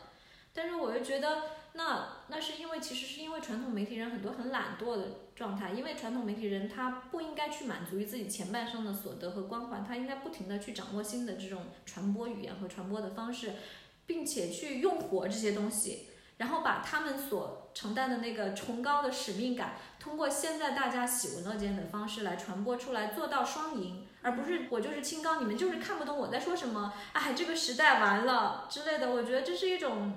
但是我又觉得。那那是因为，其实是因为传统媒体人很多很懒惰的状态，因为传统媒体人他不应该去满足于自己前半生的所得和光环，他应该不停的去掌握新的这种传播语言和传播的方式，并且去用火这些东西，然后把他们所承担的那个崇高的使命感，通过现在大家喜闻乐见的方式来传播出来，做到双赢，而不是我就是清高，你们就是看不懂我在说什么，哎，这个时代完了之类的，我觉得这是一种。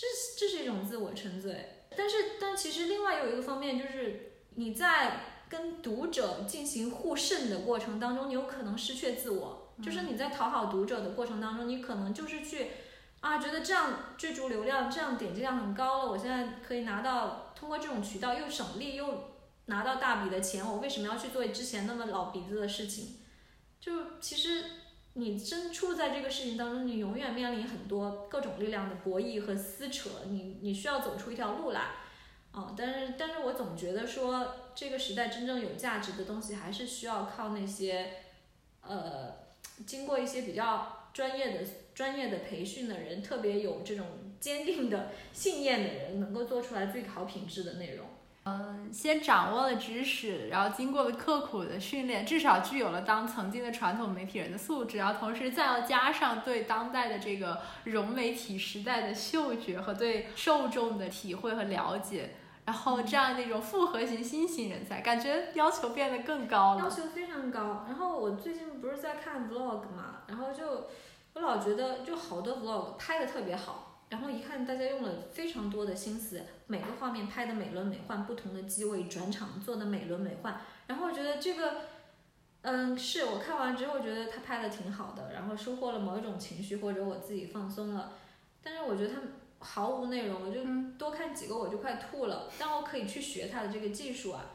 这这是一种自我沉醉，但是但其实另外有一个方面就是你在跟读者进行互渗的过程当中，你有可能失去自我，就是你在讨好读者的过程当中，你可能就是去啊觉得这样追逐流量，这样点击量很高了，我现在可以拿到通过这种渠道又省力又拿到大笔的钱，我为什么要去做之前那么老鼻子的事情？就其实。你身处在这个事情当中，你永远面临很多各种力量的博弈和撕扯，你你需要走出一条路来，啊，但是但是我总觉得说这个时代真正有价值的东西，还是需要靠那些，呃，经过一些比较专业的专业的培训的人，特别有这种坚定的信念的人，能够做出来最好品质的内容。嗯，先掌握了知识，然后经过了刻苦的训练，至少具有了当曾经的传统媒体人的素质，然后同时再要加上对当代的这个融媒体时代的嗅觉和对受众的体会和了解，然后这样的一种复合型新型人才，感觉要求变得更高了。要求非常高。然后我最近不是在看 vlog 嘛，然后就我老觉得就好多 vlog 拍的特别好。然后一看，大家用了非常多的心思，每个画面拍的美轮美奂，不同的机位转场做的美轮美奂。然后我觉得这个，嗯，是我看完之后觉得他拍的挺好的，然后收获了某一种情绪，或者我自己放松了。但是我觉得他毫无内容，我就多看几个我就快吐了。但我可以去学他的这个技术啊，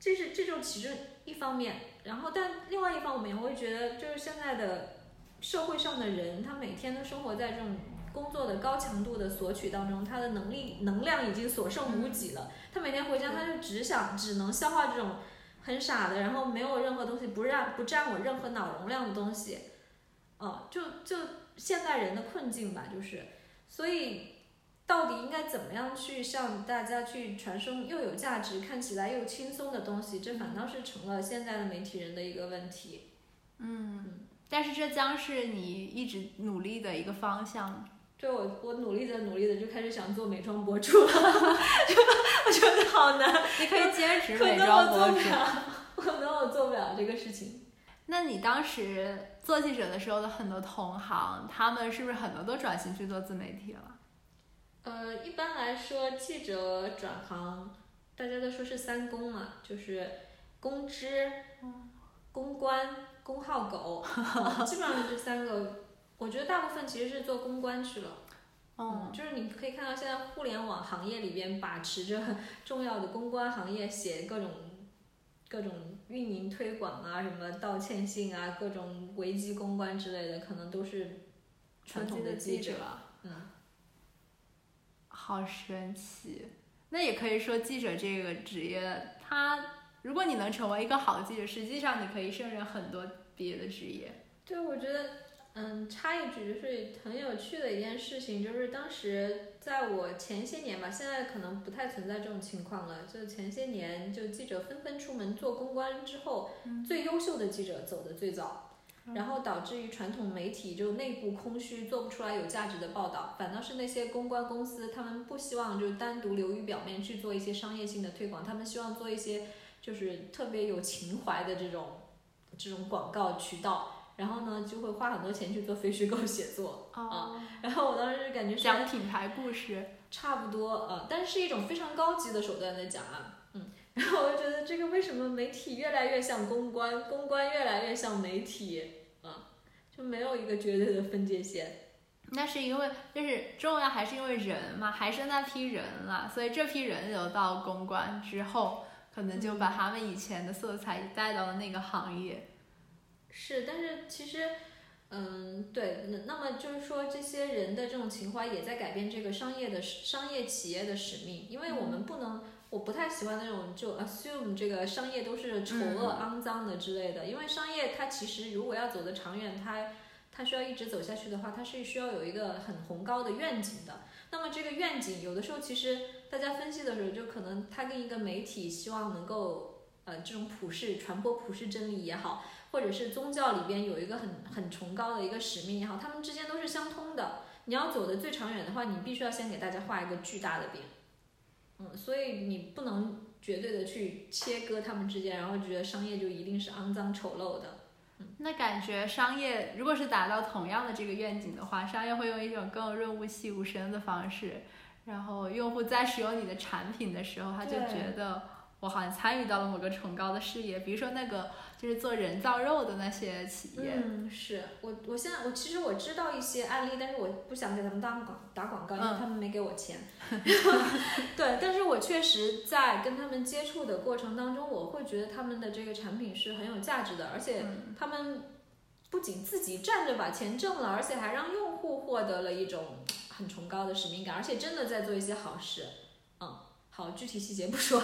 这是这种其中一方面。然后但另外一方面，我会觉得就是现在的。社会上的人，他每天都生活在这种工作的高强度的索取当中，他的能力能量已经所剩无几了。他每天回家，他就只想只能消化这种很傻的，然后没有任何东西不让不占我任何脑容量的东西，哦，就就现代人的困境吧，就是，所以到底应该怎么样去向大家去传输又有价值、看起来又轻松的东西，这反倒是成了现在的媒体人的一个问题。嗯，但是这将是你一直努力的一个方向。对我，我努力的努力的就开始想做美妆博主了，我觉得好难，你可以兼职可美妆博主。可能我做不了这个事情。那你当时做记者的时候的很多同行，他们是不是很多都转型去做自媒体了？呃，一般来说，记者转行，大家都说是三公嘛，就是公知、公关、公号狗，嗯基本上就这三个。我觉得大部分其实是做公关去了。嗯，就是你可以看到现在互联网行业里边把持着 重要的公关行业，写各种各种运营推广啊，什么道歉信啊，各种危机公关之类的，可能都是传统的记者。嗯，好神奇。那也可以说，记者这个职业，他如果你能成为一个好记者，实际上你可以胜任很多别的职业。对，我觉得，嗯，插一句就是很有趣的一件事情，就是当时在我前些年吧，现在可能不太存在这种情况了。就前些年，就记者纷纷出门做公关之后，最优秀的记者走的最早。然后导致于传统媒体就内部空虚，做不出来有价值的报道，反倒是那些公关公司，他们不希望就单独流于表面去做一些商业性的推广，他们希望做一些就是特别有情怀的这种这种广告渠道，然后呢就会花很多钱去做非虚构写作啊。然后我当时就感觉是讲品牌故事，差不多呃，但是是一种非常高级的手段在讲啊，嗯，然后我就觉得这个为什么媒体越来越像公关，公关越来越像媒体，啊，就没有一个绝对的分界线。那是因为就是重要还是因为人嘛，还是那批人了，所以这批人流到公关之后，可能就把他们以前的色彩带到了那个行业。是，但是其实，嗯，对，那那么就是说，这些人的这种情怀也在改变这个商业的商业企业的使命，因为我们不能，我不太喜欢那种就 assume 这个商业都是丑恶、肮脏的之类的，因为商业它其实如果要走得长远，它它需要一直走下去的话，它是需要有一个很宏高的愿景的。那么这个愿景，有的时候其实大家分析的时候，就可能它跟一个媒体希望能够呃这种普世传播普世真理也好。或者是宗教里边有一个很很崇高的一个使命也好，他们之间都是相通的。你要走得最长远的话，你必须要先给大家画一个巨大的饼，嗯，所以你不能绝对的去切割他们之间，然后觉得商业就一定是肮脏丑陋的。那感觉商业如果是达到同样的这个愿景的话，商业会用一种更润物细无声的方式，然后用户在使用你的产品的时候，他就觉得我好像参与到了某个崇高的事业，比如说那个。就是做人造肉的那些企业，嗯，是我，我现在我其实我知道一些案例，但是我不想给他们当广打广告，因为他们没给我钱。对，但是我确实在跟他们接触的过程当中，我会觉得他们的这个产品是很有价值的，而且他们不仅自己站着把钱挣了，而且还让用户获得了一种很崇高的使命感，而且真的在做一些好事。好，具体细节不说，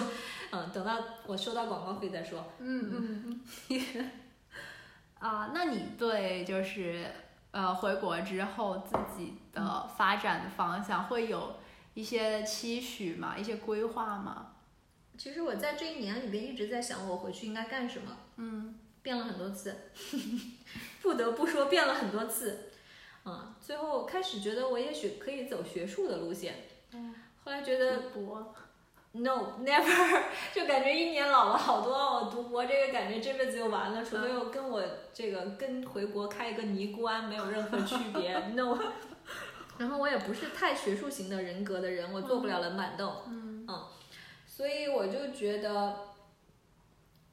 嗯，等到我收到广告费再说。嗯嗯嗯。啊，那你对就是呃回国之后自己的发展的方向会有一些期许吗？一些规划吗？其实我在这一年里边一直在想，我回去应该干什么。嗯。变了很多次，不得不说变了很多次。嗯，最后开始觉得我也许可以走学术的路线。嗯。后来觉得。博。No, never，就感觉一年老了好多。我读博这个感觉这辈子就完了，除非我跟我这个跟回国开一个尼姑庵没有任何区别。No，然后我也不是太学术型的人格的人，我做不了冷板凳。嗯嗯，所以我就觉得，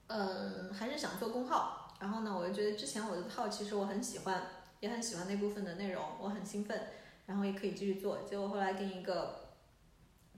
嗯，还是想做公号。然后呢，我就觉得之前我的号其实我很喜欢，也很喜欢那部分的内容，我很兴奋，然后也可以继续做。结果后来跟一个。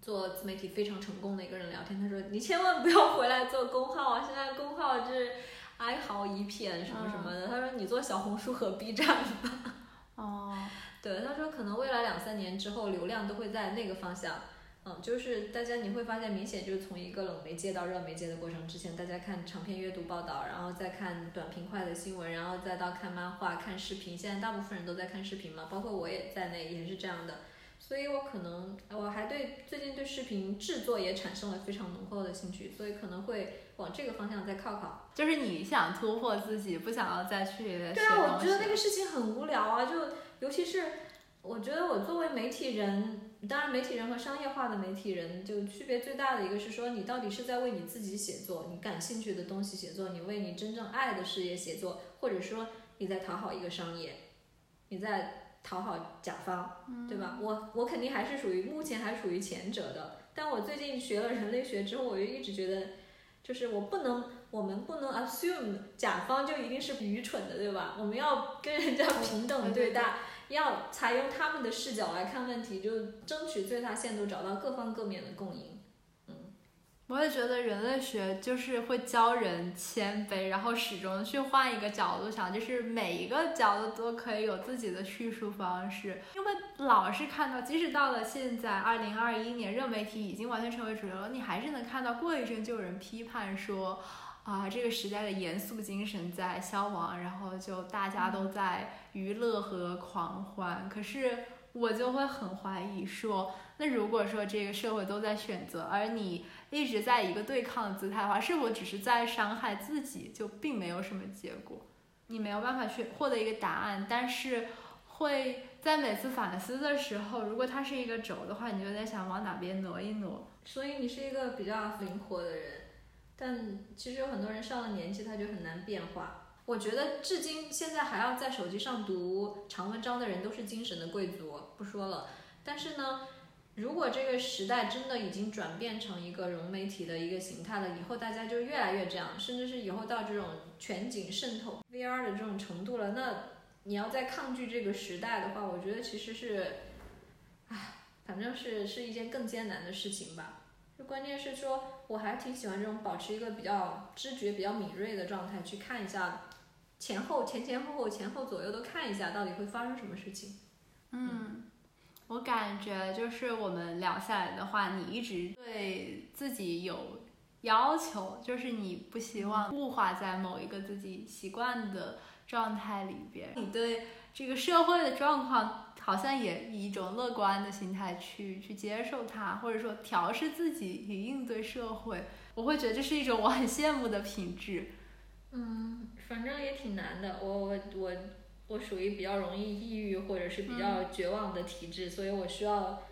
做自媒体非常成功的一个人聊天，他说：“你千万不要回来做公号啊！现在公号就是哀嚎一片什么什么的。他说你做小红书和 B 站吧。哦，对，他说可能未来两三年之后流量都会在那个方向。嗯，就是大家你会发现明显就是从一个冷媒介到热媒介的过程。之前大家看长篇阅读报道，然后再看短平快的新闻，然后再到看漫画、看视频。现在大部分人都在看视频嘛，包括我也在内，也是这样的。所以我可能我还对最近对视频制作也产生了非常浓厚的兴趣，所以可能会往这个方向再靠靠。就是你想突破自己，不想要再去对啊，我觉得那个事情很无聊啊，就尤其是我觉得我作为媒体人。当然，媒体人和商业化的媒体人就区别最大的一个是说，你到底是在为你自己写作，你感兴趣的东西写作，你为你真正爱的事业写作，或者说你在讨好一个商业，你在讨好甲方，对吧？我我肯定还是属于目前还属于前者的。但我最近学了人类学之后，我就一直觉得，就是我不能，我们不能 assume 甲方就一定是愚蠢的，对吧？我们要跟人家平等对待。要采用他们的视角来看问题，就争取最大限度找到各方各面的共赢。我也觉得人类学就是会教人谦卑，然后始终去换一个角度想，就是每一个角度都可以有自己的叙述方式。因为老是看到，即使到了现在二零二一年，热媒体已经完全成为主流了，你还是能看到过一阵就有人批判说。啊，这个时代的严肃精神在消亡，然后就大家都在娱乐和狂欢。可是我就会很怀疑说，那如果说这个社会都在选择，而你一直在一个对抗的姿态的话，是否只是在伤害自己，就并没有什么结果？你没有办法去获得一个答案，但是会在每次反思的时候，如果它是一个轴的话，你就在想往哪边挪一挪。所以你是一个比较灵活的人。但其实有很多人上了年纪，他就很难变化。我觉得至今现在还要在手机上读长文章的人，都是精神的贵族。不说了。但是呢，如果这个时代真的已经转变成一个融媒体的一个形态了，以后大家就越来越这样，甚至是以后到这种全景渗透 VR 的这种程度了，那你要再抗拒这个时代的话，我觉得其实是，唉，反正是是一件更艰难的事情吧。就关键是说。我还挺喜欢这种保持一个比较知觉比较敏锐的状态，去看一下前后前前后后前后左右都看一下，到底会发生什么事情。嗯，我感觉就是我们聊下来的话，你一直对自己有要求，就是你不希望固化在某一个自己习惯的状态里边。你对这个社会的状况。好像也以一种乐观的心态去去接受它，或者说调试自己以应对社会，我会觉得这是一种我很羡慕的品质。嗯，反正也挺难的。我我我我属于比较容易抑郁或者是比较绝望的体质，所以我需要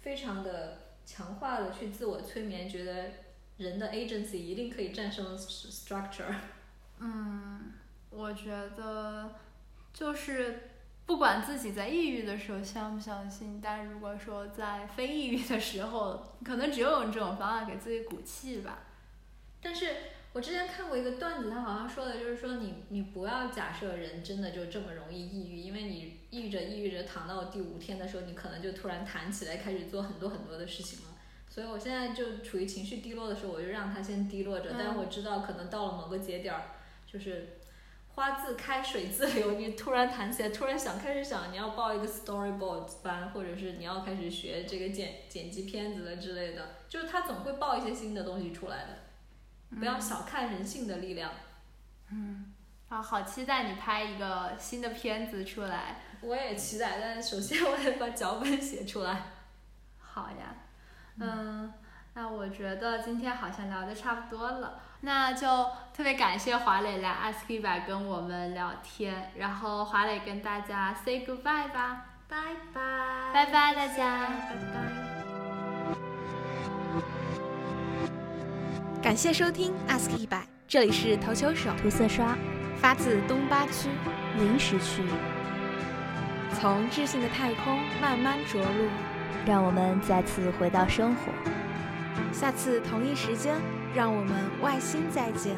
非常的强化的去自我催眠，觉得人的 agency 一定可以战胜 structure。嗯，我觉得就是。不管自己在抑郁的时候相不相信，但如果说在非抑郁的时候，可能只有用这种方法给自己鼓气吧。但是我之前看过一个段子，他好像说的就是说，你你不要假设人真的就这么容易抑郁，因为你抑郁着抑郁着躺到第五天的时候，你可能就突然弹起来，开始做很多很多的事情了。所以我现在就处于情绪低落的时候，我就让他先低落着，但是我知道可能到了某个节点儿，就是。花自开，水自流。你突然弹起来，突然想开始想，你要报一个 storyboard 班，或者是你要开始学这个剪剪辑片子的之类的，就是他总会报一些新的东西出来的。不要小看人性的力量。嗯，啊，好期待你拍一个新的片子出来。我也期待，但首先我得把脚本写出来。好呀，嗯，那我觉得今天好像聊的差不多了。那就特别感谢华磊来 Ask 一百跟我们聊天，然后华磊跟大家 say goodbye 吧，拜拜，拜拜大家，拜拜。感谢收听 Ask 一百，这里是投球手涂色刷，发自东八区临时区，从智性的太空慢慢着陆，让我们再次回到生活。下次同一时间。让我们外星再见。